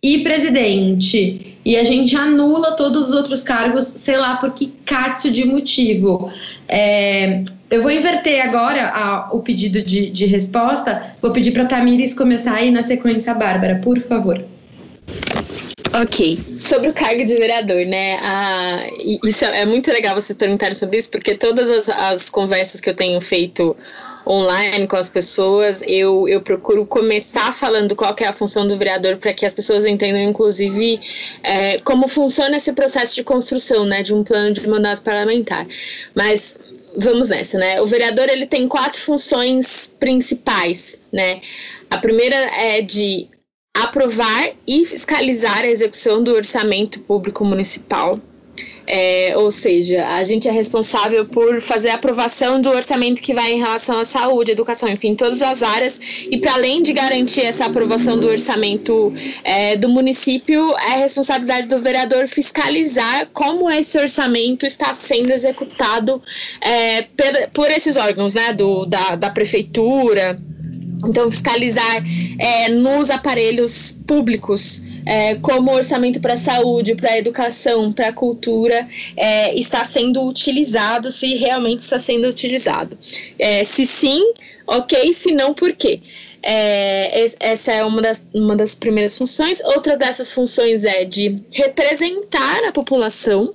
e presidente. E a gente anula todos os outros cargos, sei lá por que cácio de motivo. É, eu vou inverter agora a, o pedido de, de resposta. Vou pedir para a Tamires começar aí na sequência, Bárbara, por favor. Ok, sobre o cargo de vereador, né? Ah, isso é, é muito legal vocês perguntarem sobre isso, porque todas as, as conversas que eu tenho feito online com as pessoas, eu, eu procuro começar falando qual é a função do vereador para que as pessoas entendam, inclusive, é, como funciona esse processo de construção, né, de um plano de mandato parlamentar. Mas vamos nessa, né? O vereador ele tem quatro funções principais, né? A primeira é de aprovar e fiscalizar a execução do orçamento público municipal. É, ou seja, a gente é responsável por fazer a aprovação do orçamento que vai em relação à saúde, educação, enfim, todas as áreas. E para além de garantir essa aprovação do orçamento é, do município, é responsabilidade do vereador fiscalizar como esse orçamento está sendo executado é, por, por, esses órgãos, né, do, da, da prefeitura. Então, fiscalizar é, nos aparelhos públicos é, como orçamento para saúde, para educação, para cultura é, está sendo utilizado, se realmente está sendo utilizado. É, se sim, ok, se não, por quê? É, essa é uma das, uma das primeiras funções. Outra dessas funções é de representar a população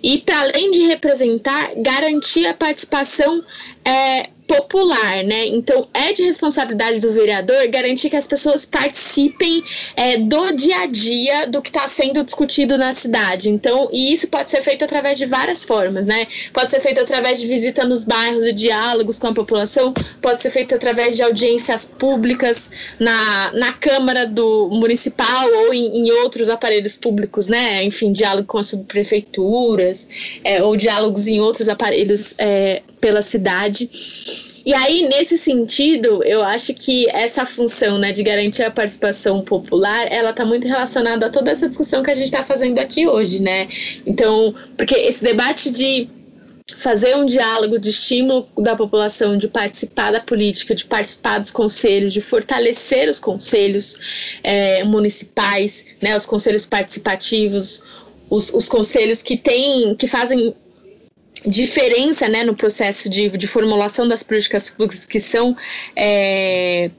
e, para além de representar, garantir a participação é, popular, né? Então é de responsabilidade do vereador garantir que as pessoas participem é, do dia a dia do que está sendo discutido na cidade. Então, e isso pode ser feito através de várias formas, né? Pode ser feito através de visita nos bairros e diálogos com a população, pode ser feito através de audiências públicas na, na Câmara do Municipal ou em, em outros aparelhos públicos, né? Enfim, diálogo com as subprefeituras, é, ou diálogos em outros aparelhos é, pela cidade. E aí, nesse sentido, eu acho que essa função né, de garantir a participação popular, ela está muito relacionada a toda essa discussão que a gente está fazendo aqui hoje, né? Então, porque esse debate de fazer um diálogo de estímulo da população de participar da política, de participar dos conselhos, de fortalecer os conselhos é, municipais, né, os conselhos participativos, os, os conselhos que têm, que fazem diferença né, no processo de, de formulação das políticas públicas que são é,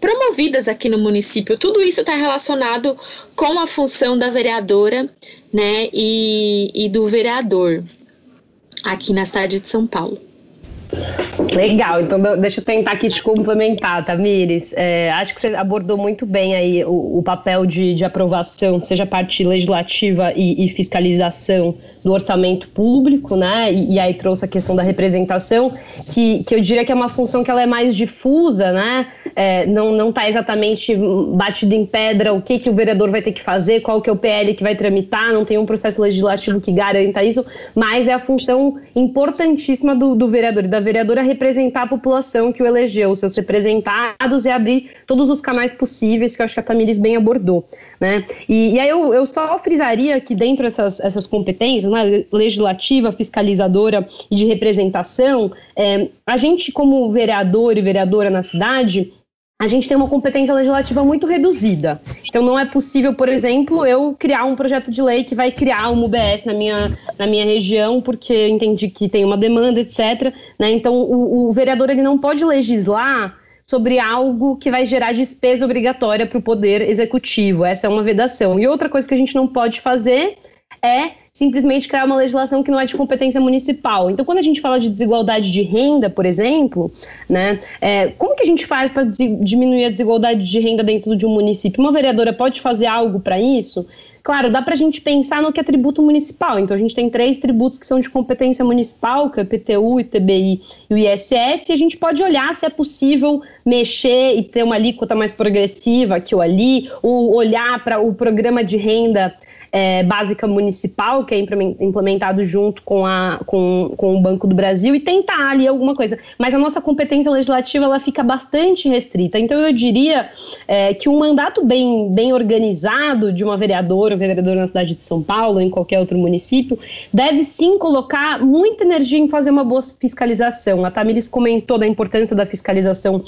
promovidas aqui no município. Tudo isso está relacionado com a função da vereadora né, e, e do vereador aqui na cidade de São Paulo. Legal, então deixa eu tentar aqui te complementar, Tamires. É, acho que você abordou muito bem aí o, o papel de, de, aprovação, seja parte legislativa e, e, fiscalização do orçamento público, né? E, e, aí trouxe a questão da representação, que, que eu diria que é uma função que ela é mais difusa, né? É, não está exatamente batido em pedra o que, que o vereador vai ter que fazer, qual que é o PL que vai tramitar, não tem um processo legislativo que garanta isso, mas é a função importantíssima do, do vereador e da vereadora representar a população que o elegeu, seus representados e abrir todos os canais possíveis, que eu acho que a Tamiris bem abordou. Né? E, e aí eu, eu só frisaria que dentro dessas essas competências, né, legislativa, fiscalizadora e de representação, é, a gente como vereador e vereadora na cidade, a gente tem uma competência legislativa muito reduzida. Então, não é possível, por exemplo, eu criar um projeto de lei que vai criar uma UBS na minha, na minha região, porque eu entendi que tem uma demanda, etc. Né? Então, o, o vereador ele não pode legislar sobre algo que vai gerar despesa obrigatória para o poder executivo. Essa é uma vedação. E outra coisa que a gente não pode fazer é simplesmente criar uma legislação que não é de competência municipal. Então, quando a gente fala de desigualdade de renda, por exemplo, né, é, como que a gente faz para diminuir a desigualdade de renda dentro de um município? Uma vereadora pode fazer algo para isso? Claro, dá para a gente pensar no que é tributo municipal. Então, a gente tem três tributos que são de competência municipal, que é o IPTU, ITBI e o ISS, e a gente pode olhar se é possível mexer e ter uma alíquota mais progressiva aqui ou ali, ou olhar para o programa de renda é, básica municipal, que é implementado junto com, a, com, com o Banco do Brasil, e tentar ali alguma coisa. Mas a nossa competência legislativa ela fica bastante restrita. Então, eu diria é, que um mandato bem, bem organizado de uma vereadora ou vereadora na cidade de São Paulo, ou em qualquer outro município, deve sim colocar muita energia em fazer uma boa fiscalização. A Tamiris comentou da importância da fiscalização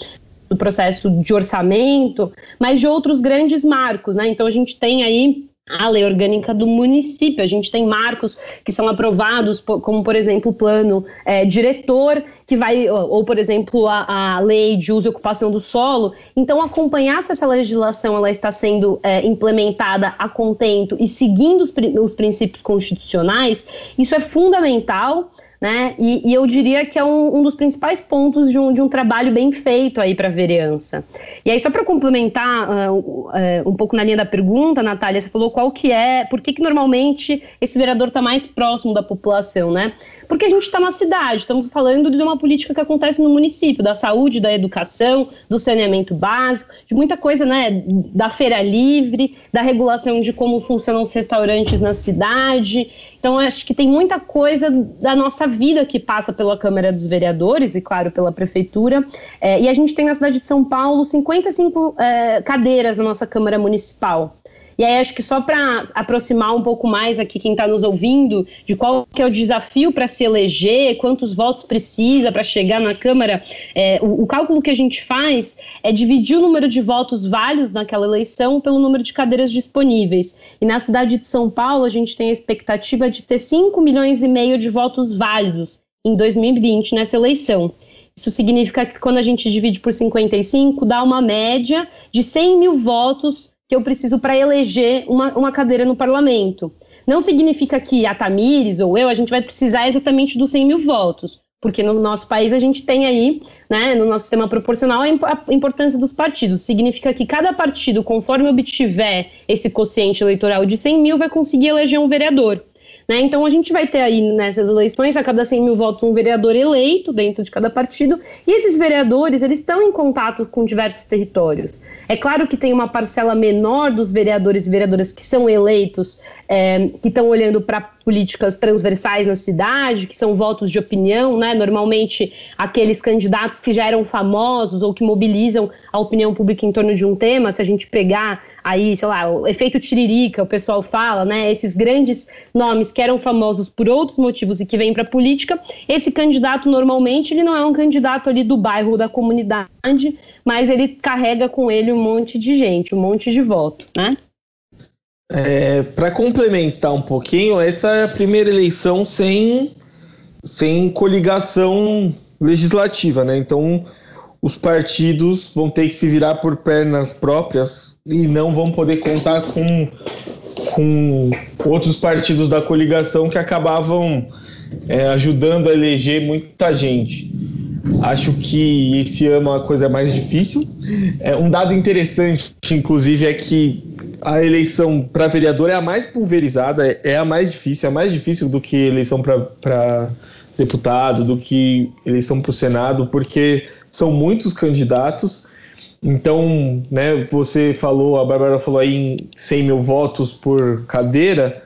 do processo de orçamento, mas de outros grandes marcos, né? Então a gente tem aí a lei orgânica do município. A gente tem marcos que são aprovados, como por exemplo o plano é, diretor, que vai, ou por exemplo a, a, lei de uso e ocupação do solo. Então, acompanhar se essa legislação ela está sendo é, implementada a contento e seguindo os, os princípios constitucionais, isso é fundamental né? E, e, eu diria que é um, um dos principais pontos de um, de um, trabalho bem feito aí para a vereança. E aí, só para complementar uh, uh, um pouco na linha da pergunta, Natália, você falou qual que é, por que, que normalmente esse vereador está mais próximo da população, né? Porque a gente está na cidade, estamos falando de uma política que acontece no município, da saúde, da educação, do saneamento básico, de muita coisa, né? Da feira livre, da regulação de como funcionam os restaurantes na cidade. Então, acho que tem muita coisa da nossa vida que passa pela Câmara dos Vereadores e, claro, pela Prefeitura. É, e a gente tem na cidade de São Paulo 55 é, cadeiras na nossa Câmara Municipal. E aí acho que só para aproximar um pouco mais aqui quem está nos ouvindo de qual que é o desafio para se eleger, quantos votos precisa para chegar na Câmara, é, o, o, cálculo que a gente faz é dividir o número de votos válidos naquela eleição pelo número de cadeiras disponíveis. E na cidade de São Paulo a gente tem a expectativa de ter 5 milhões e meio de votos válidos em 2020 nessa eleição. Isso significa que quando a gente divide por 55, dá uma média de 100 mil votos que eu preciso para eleger uma, uma cadeira no parlamento. Não significa que a Tamires ou eu, a gente vai precisar exatamente dos 100 mil votos, porque no nosso país a gente tem aí, né, no nosso sistema proporcional, a importância dos partidos. Significa que cada partido, conforme obtiver esse quociente eleitoral de 100 mil, vai conseguir eleger um vereador. Né? Então a gente vai ter aí nessas eleições, a cada 100 mil votos, um vereador eleito dentro de cada partido, e esses vereadores eles estão em contato com diversos territórios. É claro que tem uma parcela menor dos vereadores e vereadoras que são eleitos, é, que estão olhando para políticas transversais na cidade, que são votos de opinião, né? Normalmente aqueles candidatos que já eram famosos ou que mobilizam a opinião pública em torno de um tema, se a gente pegar aí, sei lá, o efeito tiririca, o pessoal fala, né? Esses grandes nomes que eram famosos por outros motivos e que vêm para a política, esse candidato normalmente ele não é um candidato ali do bairro da comunidade, mas ele carrega com ele um monte de gente, um monte de voto, né? É, para complementar um pouquinho, essa é a primeira eleição sem, sem coligação legislativa, né? Então os partidos vão ter que se virar por pernas próprias e não vão poder contar com, com outros partidos da coligação que acabavam é, ajudando a eleger muita gente. Acho que esse ano a coisa é mais difícil. É, um dado interessante, inclusive, é que a eleição para vereador é a mais pulverizada, é a mais difícil, é mais difícil do que eleição para deputado, do que eleição para o Senado, porque são muitos candidatos. Então, né, você falou, a Bárbara falou aí em 100 mil votos por cadeira,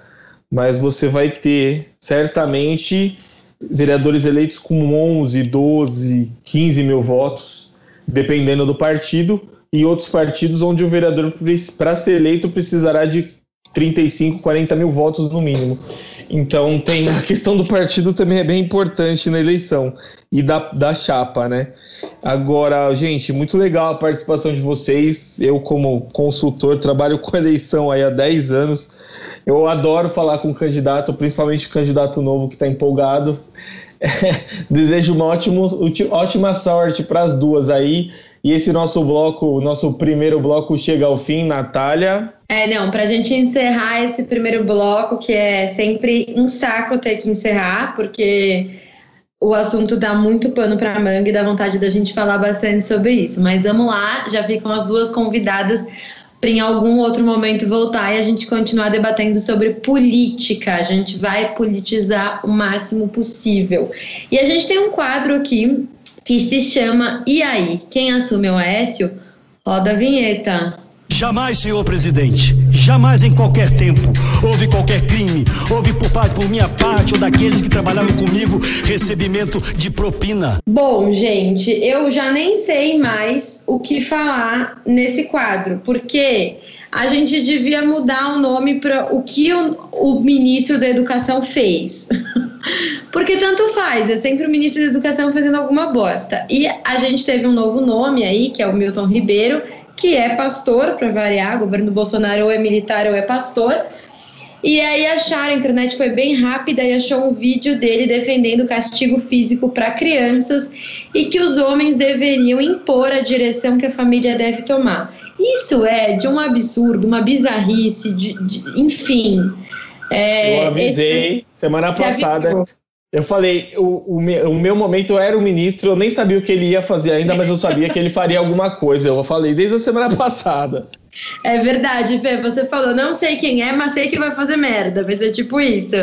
mas você vai ter certamente vereadores eleitos com 11, 12, 15 mil votos, dependendo do partido, e outros partidos onde o vereador, para ser eleito, precisará de 35, 40 mil votos no mínimo. Então tem a questão do partido também é bem importante na eleição e da, da chapa, né? Agora, gente, muito legal a participação de vocês. Eu, como consultor, trabalho com eleição aí há 10 anos. Eu adoro falar com o candidato, principalmente o candidato novo que está empolgado. Desejo uma ótimo, ótima sorte para as duas aí. E esse nosso bloco, nosso primeiro bloco chega ao fim, Natália. É, não, para a gente encerrar esse primeiro bloco, que é sempre um saco ter que encerrar, porque o assunto dá muito pano para manga e dá vontade da gente falar bastante sobre isso. Mas vamos lá, já ficam as duas convidadas para em algum outro momento voltar e a gente continuar debatendo sobre política. A gente vai politizar o máximo possível. E a gente tem um quadro aqui que se chama E aí? Quem assume o Aécio? Roda a vinheta. Jamais, senhor presidente, jamais em qualquer tempo houve qualquer crime, houve por parte por minha parte ou daqueles que trabalhavam comigo recebimento de propina. Bom, gente, eu já nem sei mais o que falar nesse quadro, porque a gente devia mudar o nome para o que o, o ministro da Educação fez. Porque tanto faz, é sempre o ministro da Educação fazendo alguma bosta. E a gente teve um novo nome aí, que é o Milton Ribeiro, que é pastor, para variar, o governo Bolsonaro ou é militar ou é pastor. E aí acharam, a internet foi bem rápida e achou um vídeo dele defendendo castigo físico para crianças e que os homens deveriam impor a direção que a família deve tomar. Isso é de um absurdo, uma bizarrice, de, de enfim. É, eu avisei esse, semana passada. Eu falei, o, o, meu, o, meu, momento era o ministro, eu nem sabia o que ele ia fazer ainda, mas eu sabia que ele faria alguma coisa. Eu falei desde a semana passada. É verdade, Fê, você falou, não sei quem é, mas sei que vai fazer merda. Vai ser tipo isso.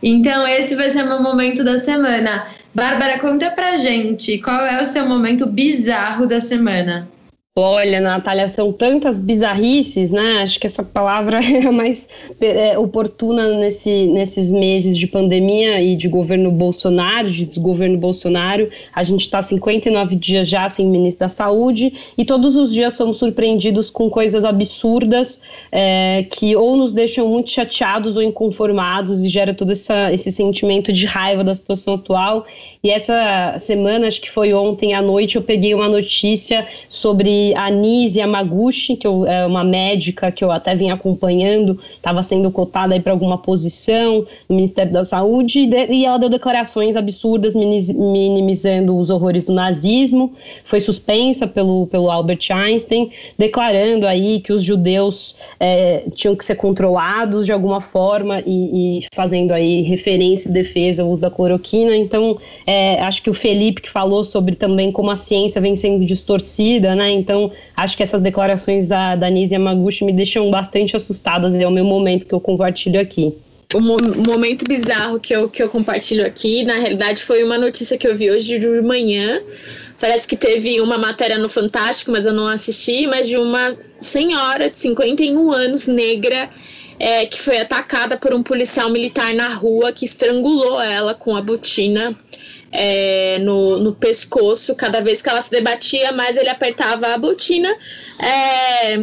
Então, esse vai ser meu momento da semana. Bárbara, conta pra gente qual é o seu momento bizarro da semana. Olha, Natália, são tantas bizarrices, né? Acho que essa palavra é a mais é, oportuna nesse, nesses meses de pandemia e de governo Bolsonaro, de desgoverno Bolsonaro. A gente está 59 dias já sem ministro da Saúde e todos os dias somos surpreendidos com coisas absurdas é, que ou nos deixam muito chateados ou inconformados e gera todo essa, esse sentimento de raiva da situação atual. E essa semana, acho que foi ontem à noite, eu peguei uma notícia sobre a Nise Yamaguchi, que eu, é uma médica que eu até vim acompanhando, estava sendo cotada para alguma posição no Ministério da Saúde, e ela deu declarações absurdas minimizando os horrores do nazismo, foi suspensa pelo, pelo Albert Einstein, declarando aí que os judeus é, tinham que ser controlados de alguma forma e, e, fazendo aí referência e defesa ao uso da cloroquina. Então, é, acho que o Felipe que falou sobre também como a ciência vem sendo distorcida, né? Então, acho que essas declarações da, da Nise Yamaguchi me deixam bastante assustadas é o meu momento que eu compartilho aqui. O mo momento bizarro que eu, que eu compartilho aqui, na realidade, foi uma notícia que eu vi hoje de manhã. Parece que teve uma matéria no Fantástico, mas eu não assisti, mas de uma senhora de 51 anos, negra, é, que foi atacada por um policial militar na rua que estrangulou ela com a botina é, no, no pescoço. Cada vez que ela se debatia, mais ele apertava a botina. É,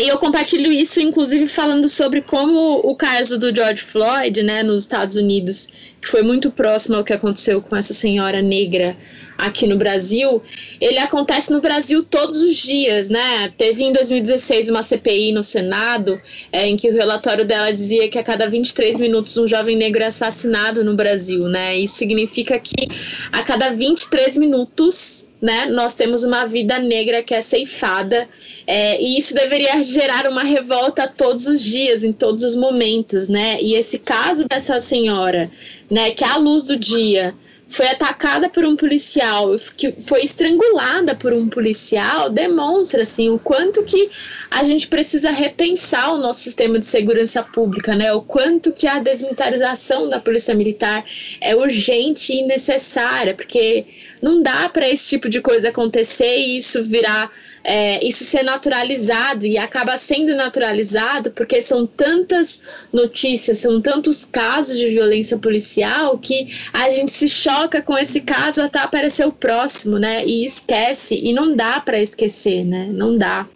e eu compartilho isso, inclusive, falando sobre como o caso do George Floyd, né, nos Estados Unidos, que foi muito próximo ao que aconteceu com essa senhora negra aqui no Brasil, ele acontece no Brasil todos os dias, né? Teve em 2016 uma CPI no Senado, é, em que o relatório dela dizia que a cada 23 minutos um jovem negro é assassinado no Brasil, né? Isso significa que a cada 23 minutos, né, nós temos uma vida negra que é ceifada, é, e isso deveria gerar uma revolta todos os dias, em todos os momentos, né? E esse caso dessa senhora, né, que à luz do dia foi atacada por um policial, que foi estrangulada por um policial, demonstra assim o quanto que a gente precisa repensar o nosso sistema de segurança pública, né? O quanto que a desmilitarização da polícia militar é urgente e necessária, porque não dá para esse tipo de coisa acontecer e isso virar é, isso ser naturalizado e acaba sendo naturalizado porque são tantas notícias, são tantos casos de violência policial que a gente se choca com esse caso até aparecer o próximo, né? E esquece, e não dá para esquecer, né? Não dá.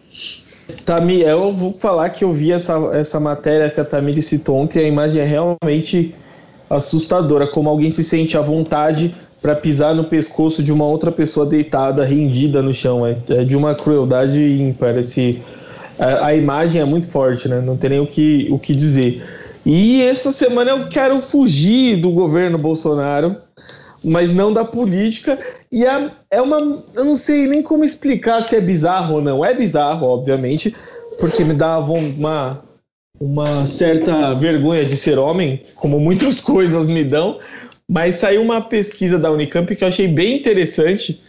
Tami, eu vou falar que eu vi essa, essa matéria que a Tamiri citou ontem, a imagem é realmente assustadora, como alguém se sente à vontade para pisar no pescoço de uma outra pessoa deitada, rendida no chão. É, é de uma crueldade ímpar. Esse, a, a, imagem é muito forte, né? Não tem nem o que, o que dizer. E essa semana eu quero fugir do governo Bolsonaro, mas não da política. E é, é uma. Eu não sei nem como explicar se é bizarro ou não. É bizarro, obviamente, porque me dá uma, uma certa vergonha de ser homem, como muitas coisas me dão. Mas saiu uma pesquisa da Unicamp que eu achei bem interessante,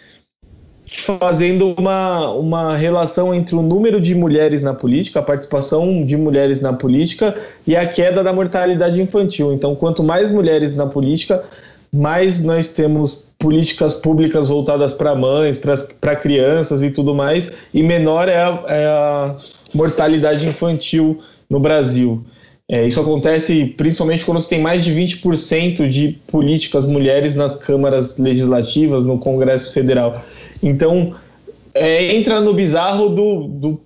fazendo uma, uma relação entre o número de mulheres na política, a participação de mulheres na política e a queda da mortalidade infantil. Então, quanto mais mulheres na política, mais nós temos políticas públicas voltadas para mães, para crianças e tudo mais, e menor é a, é a mortalidade infantil no Brasil. É, isso acontece principalmente quando você tem mais de 20% de políticas mulheres nas câmaras legislativas, no Congresso Federal. Então, é, entra no bizarro do, do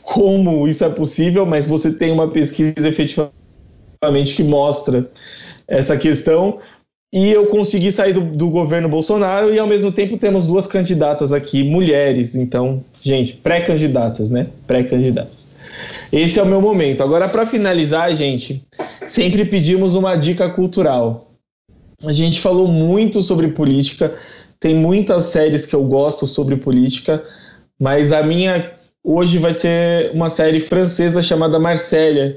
como isso é possível, mas você tem uma pesquisa efetivamente que mostra essa questão. E eu consegui sair do, do governo Bolsonaro e, ao mesmo tempo, temos duas candidatas aqui, mulheres. Então, gente, pré-candidatas, né? Pré-candidatas. Esse é o meu momento. Agora, para finalizar, gente, sempre pedimos uma dica cultural. A gente falou muito sobre política, tem muitas séries que eu gosto sobre política, mas a minha hoje vai ser uma série francesa chamada Marsella,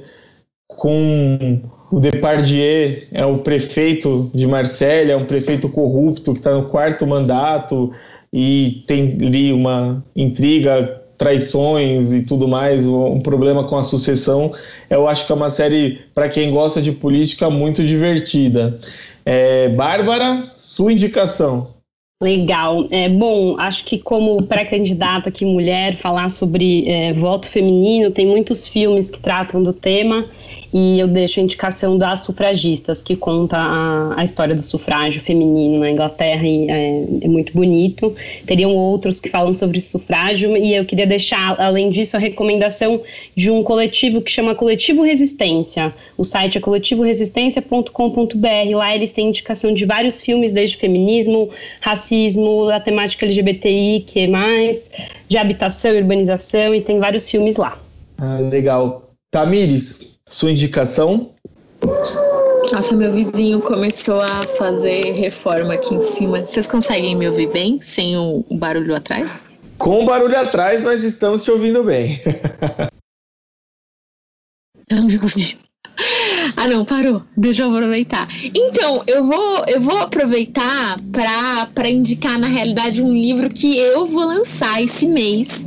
com o Depardieu, é o prefeito de Marsella, é um prefeito corrupto que está no quarto mandato e tem ali uma intriga traições e tudo mais, um problema com a sucessão. Eu acho que é uma série, para quem gosta de política, muito divertida. É, Bárbara, sua indicação. Legal. É, bom, acho que como pré-candidata aqui mulher, falar sobre é, voto feminino, tem muitos filmes que tratam do tema e eu deixo a indicação das sufragistas, que conta a, a história do sufrágio feminino na Inglaterra e é, é, muito bonito. Teriam outros que falam sobre sufrágio e eu queria deixar, além disso, a recomendação de um coletivo que chama Coletivo Resistência. O site é coletivoresistência.com.br. Lá eles têm indicação de vários filmes, desde feminismo, racismo, a temática LGBTI, que mais, de habitação e urbanização, e tem vários filmes lá. Ah, legal. Tamires, sua indicação? Nossa, meu vizinho começou a fazer reforma aqui em cima. Vocês conseguem me ouvir bem, sem o, barulho atrás? Com o barulho atrás, nós estamos te ouvindo bem. Estão me ouvindo? Ah, não, parou. Deixa eu aproveitar. Então, eu vou, eu vou aproveitar para indicar, na realidade, um livro que eu vou lançar esse mês.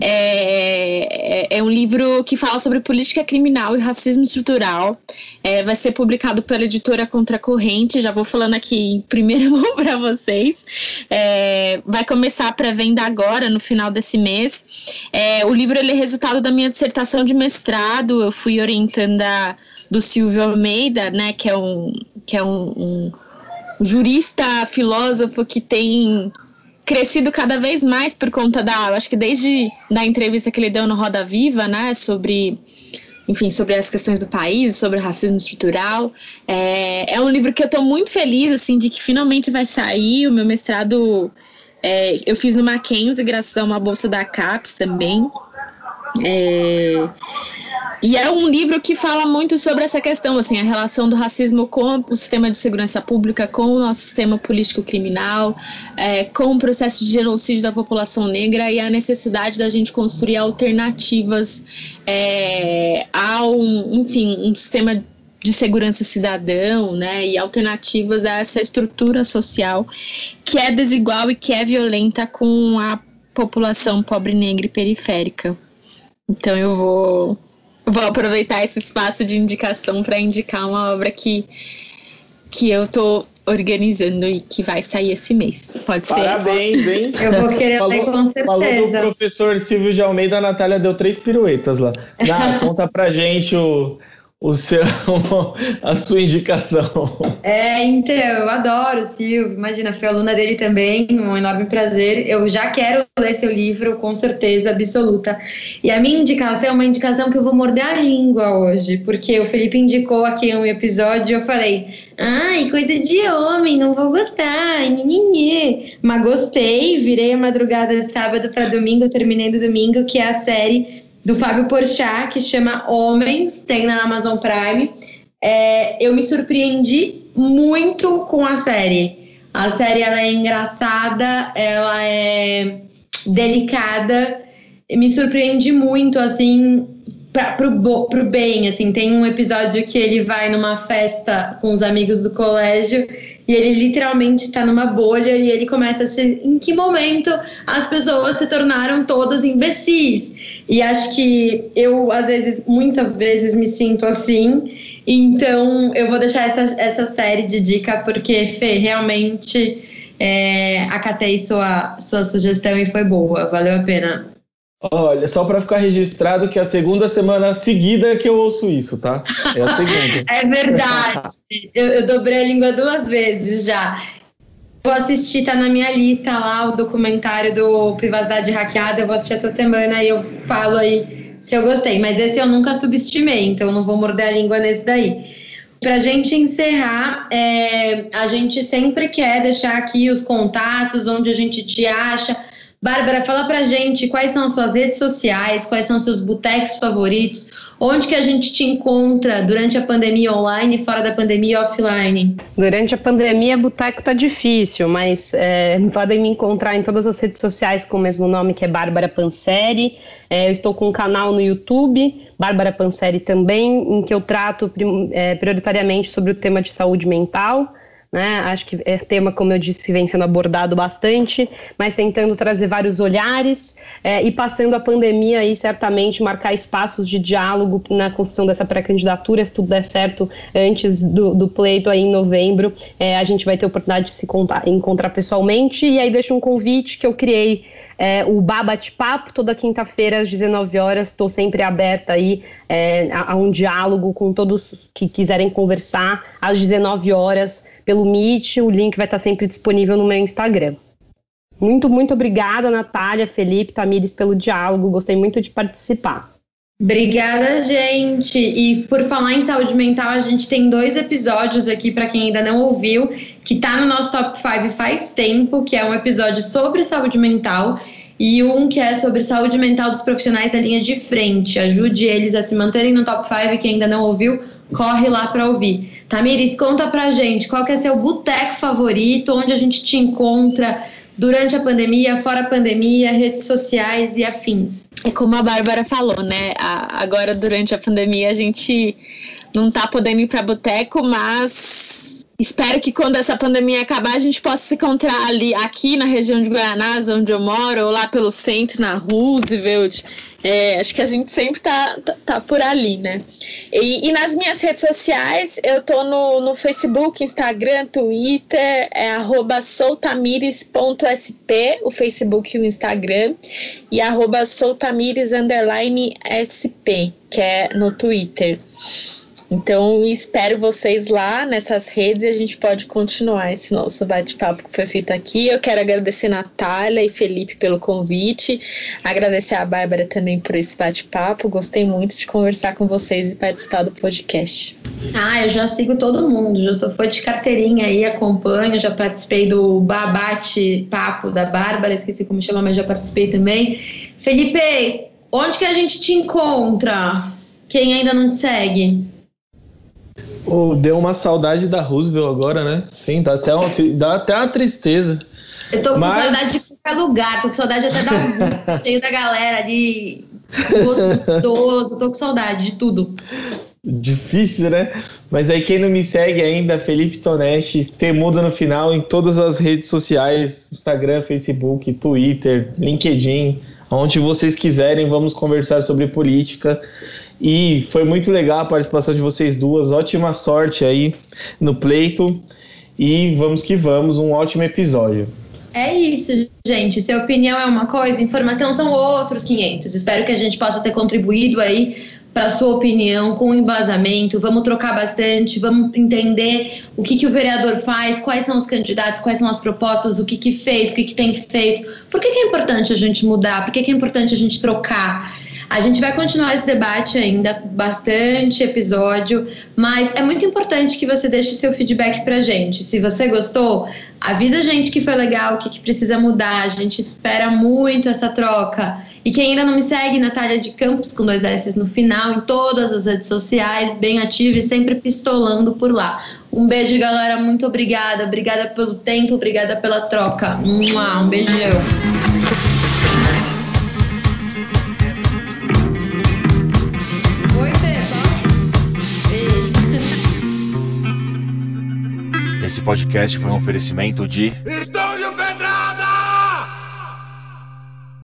É, é, é, um livro que fala sobre política criminal e racismo estrutural. É, vai ser publicado pela editora Contracorrente. Já vou falando aqui em primeira mão para vocês. É, vai começar a pré-venda agora, no final desse mês. É, o livro é resultado da minha dissertação de mestrado. Eu fui orientanda do Silvio Almeida, né, que é um, que é um, um jurista, filósofo que tem crescido cada vez mais por conta da, acho que desde da entrevista que ele deu no Roda Viva, né, sobre, enfim, sobre as questões do país, sobre o racismo estrutural. É, é um livro que eu estou muito feliz, assim, de que finalmente vai sair. O meu mestrado é, eu fiz no Mackenzie, graças a uma bolsa da CAPES também. É, e é um livro que fala muito sobre essa questão, assim, a relação do racismo com o sistema de segurança pública, com o nosso sistema político-criminal, é, com o processo de genocídio da população negra e a necessidade da gente construir alternativas é, a um, enfim, um sistema de segurança cidadão, né, e alternativas a essa estrutura social que é desigual e que é violenta com a população pobre, negra e periférica. Então eu vou, vou aproveitar esse espaço de indicação para indicar uma obra que, que eu tô organizando e que vai sair esse mês. Pode ser? Parabéns, hein? Eu vou querer falou, ler com certeza. Falou do professor Silvio de Almeida, a Natália deu três piruetas lá. Ná, conta pra gente o, o seu, a sua indicação. É, então, eu adoro o Silvio. Imagina, fui aluna dele também, um enorme prazer. Eu já quero ler seu livro, com certeza absoluta. E a minha indicação é uma indicação que eu vou morder a língua hoje, porque o Felipe indicou aqui um episódio e eu falei: ai, coisa de homem, não vou gostar, nhenhenhê. Mas gostei, virei a madrugada de sábado para domingo, terminei do domingo, que é a série do Fábio Porchat, que chama Homens, tem na Amazon Prime. É, eu me surpreendi muito com a série. A série ela é engraçada, ela é delicada. Me surpreendi muito, assim, pra, pro, pro bem, assim. Tem um episódio que ele vai numa festa com os amigos do colégio e ele literalmente está numa bolha e ele começa a se... Em que momento as pessoas se tornaram todas imbecis? E acho que eu, às vezes, muitas vezes me sinto assim. Então, eu vou deixar essa, essa série de dica, porque, Fê, realmente é, acatei sua, sua sugestão e foi boa, valeu a pena. Olha, só para ficar registrado que é a segunda semana seguida que eu ouço isso, tá? É a segunda. é verdade. eu, eu dobrei a língua duas vezes já. Vou assistir, tá na minha lista lá o documentário do Privacidade Hackeada. Eu vou assistir essa semana e eu falo aí se eu gostei. Mas esse eu nunca subestimei, então não vou morder a língua nesse daí. Pra gente encerrar, é, a gente sempre quer deixar aqui os contatos, onde a gente te acha. Bárbara, fala pra gente quais são as suas redes sociais, quais são seus botecos favoritos, onde que a gente te encontra durante a pandemia online, fora da pandemia offline? Durante a pandemia, boteco tá difícil, mas é, podem me encontrar em todas as redes sociais com o mesmo nome, que é Bárbara Panseri. É, eu estou com um canal no YouTube, Bárbara Panseri também, em que eu trato é, prioritariamente sobre o tema de saúde mental né? Acho que é tema, como eu disse, vem sendo abordado bastante, mas tentando trazer vários olhares é, e passando a pandemia aí, certamente, marcar espaços de diálogo na construção dessa pré-candidatura, se tudo der certo, antes do, do pleito aí em novembro, é, a gente vai ter oportunidade de se contar, encontrar pessoalmente, e aí deixo um convite que eu criei é, o Babate Papo, toda quinta-feira às 19 horas. Estou sempre aberta aí é, a, a, um diálogo com todos que quiserem conversar às 19 horas pelo Meet. O link vai estar sempre disponível no meu Instagram. Muito, muito obrigada, Natália, Felipe, Tamires, pelo diálogo. Gostei muito de participar. Obrigada, gente. E por falar em saúde mental, a gente tem dois episódios aqui para quem ainda não ouviu, que tá no nosso top 5 faz tempo, que é um episódio sobre saúde mental e um que é sobre saúde mental dos profissionais da linha de frente. Ajude eles a se manterem no top 5, quem ainda não ouviu, corre lá para ouvir. Tamiris, conta pra gente, qual que é seu boteco favorito, onde a gente te encontra durante a pandemia, fora a pandemia, redes sociais e afins. É como a Bárbara falou, né? agora, durante a pandemia, a gente não tá podendo ir para boteco, mas espero que quando essa pandemia acabar, a gente possa se encontrar ali, aqui na região de Guianás, onde eu moro, ou lá pelo centro, na Roosevelt é, acho que a gente sempre tá, tá, tá por ali, né? E, e, nas minhas redes sociais, eu tô no, no Facebook, Instagram, Twitter, é arroba soltamires.sp, o Facebook e o Instagram, e arroba soltamires sp, que é no Twitter. Então, espero vocês lá nessas redes e a gente pode continuar esse nosso bate-papo que foi feito aqui. Eu quero agradecer Natália e Felipe pelo convite, agradecer a Bárbara também por esse bate-papo. Gostei muito de conversar com vocês e participar do podcast. Ah, eu já sigo todo mundo, já sou fã de carteirinha aí, acompanho, já participei do Babate-Papo da Bárbara, esqueci como chama, mas já participei também. Felipe, onde que a gente te encontra? Quem ainda não te segue? Oh, deu uma saudade da Roosevelt agora, né? Sim, dá até uma, dá até uma tristeza. Eu tô com Mas... saudade de qualquer lugar, tô com saudade até da cheio da galera ali, gostoso, tô com saudade de tudo. difícil, né? Mas aí quem não me segue ainda, Felipe Toneste, temudo no final em todas as redes sociais, Instagram, Facebook, Twitter, LinkedIn, onde vocês quiserem, vamos conversar sobre política. E foi muito legal a participação de vocês duas, ótima sorte aí no pleito. E vamos que vamos, um ótimo episódio. É isso, gente. Se a opinião é uma coisa, informação são outros 500. Espero que a gente possa ter contribuído aí para sua opinião com embasamento. Vamos trocar bastante, vamos entender o que, que o vereador faz, quais são os candidatos, quais são as propostas, o que, que fez, o que, que tem feito. Por que, que é importante a gente mudar? Por que, que é importante a gente trocar? A gente vai continuar esse debate ainda, bastante episódio, mas é muito importante que você deixe seu feedback pra gente. Se você gostou, avisa a gente que foi legal, o que, que precisa mudar. A gente espera muito essa troca. E quem ainda não me segue, Natália de Campos, com dois S no final, em todas as redes sociais, bem ativa e sempre pistolando por lá. Um beijo, galera. Muito obrigada. Obrigada pelo tempo, obrigada pela troca. Um beijão. Esse podcast foi um oferecimento de. Estão de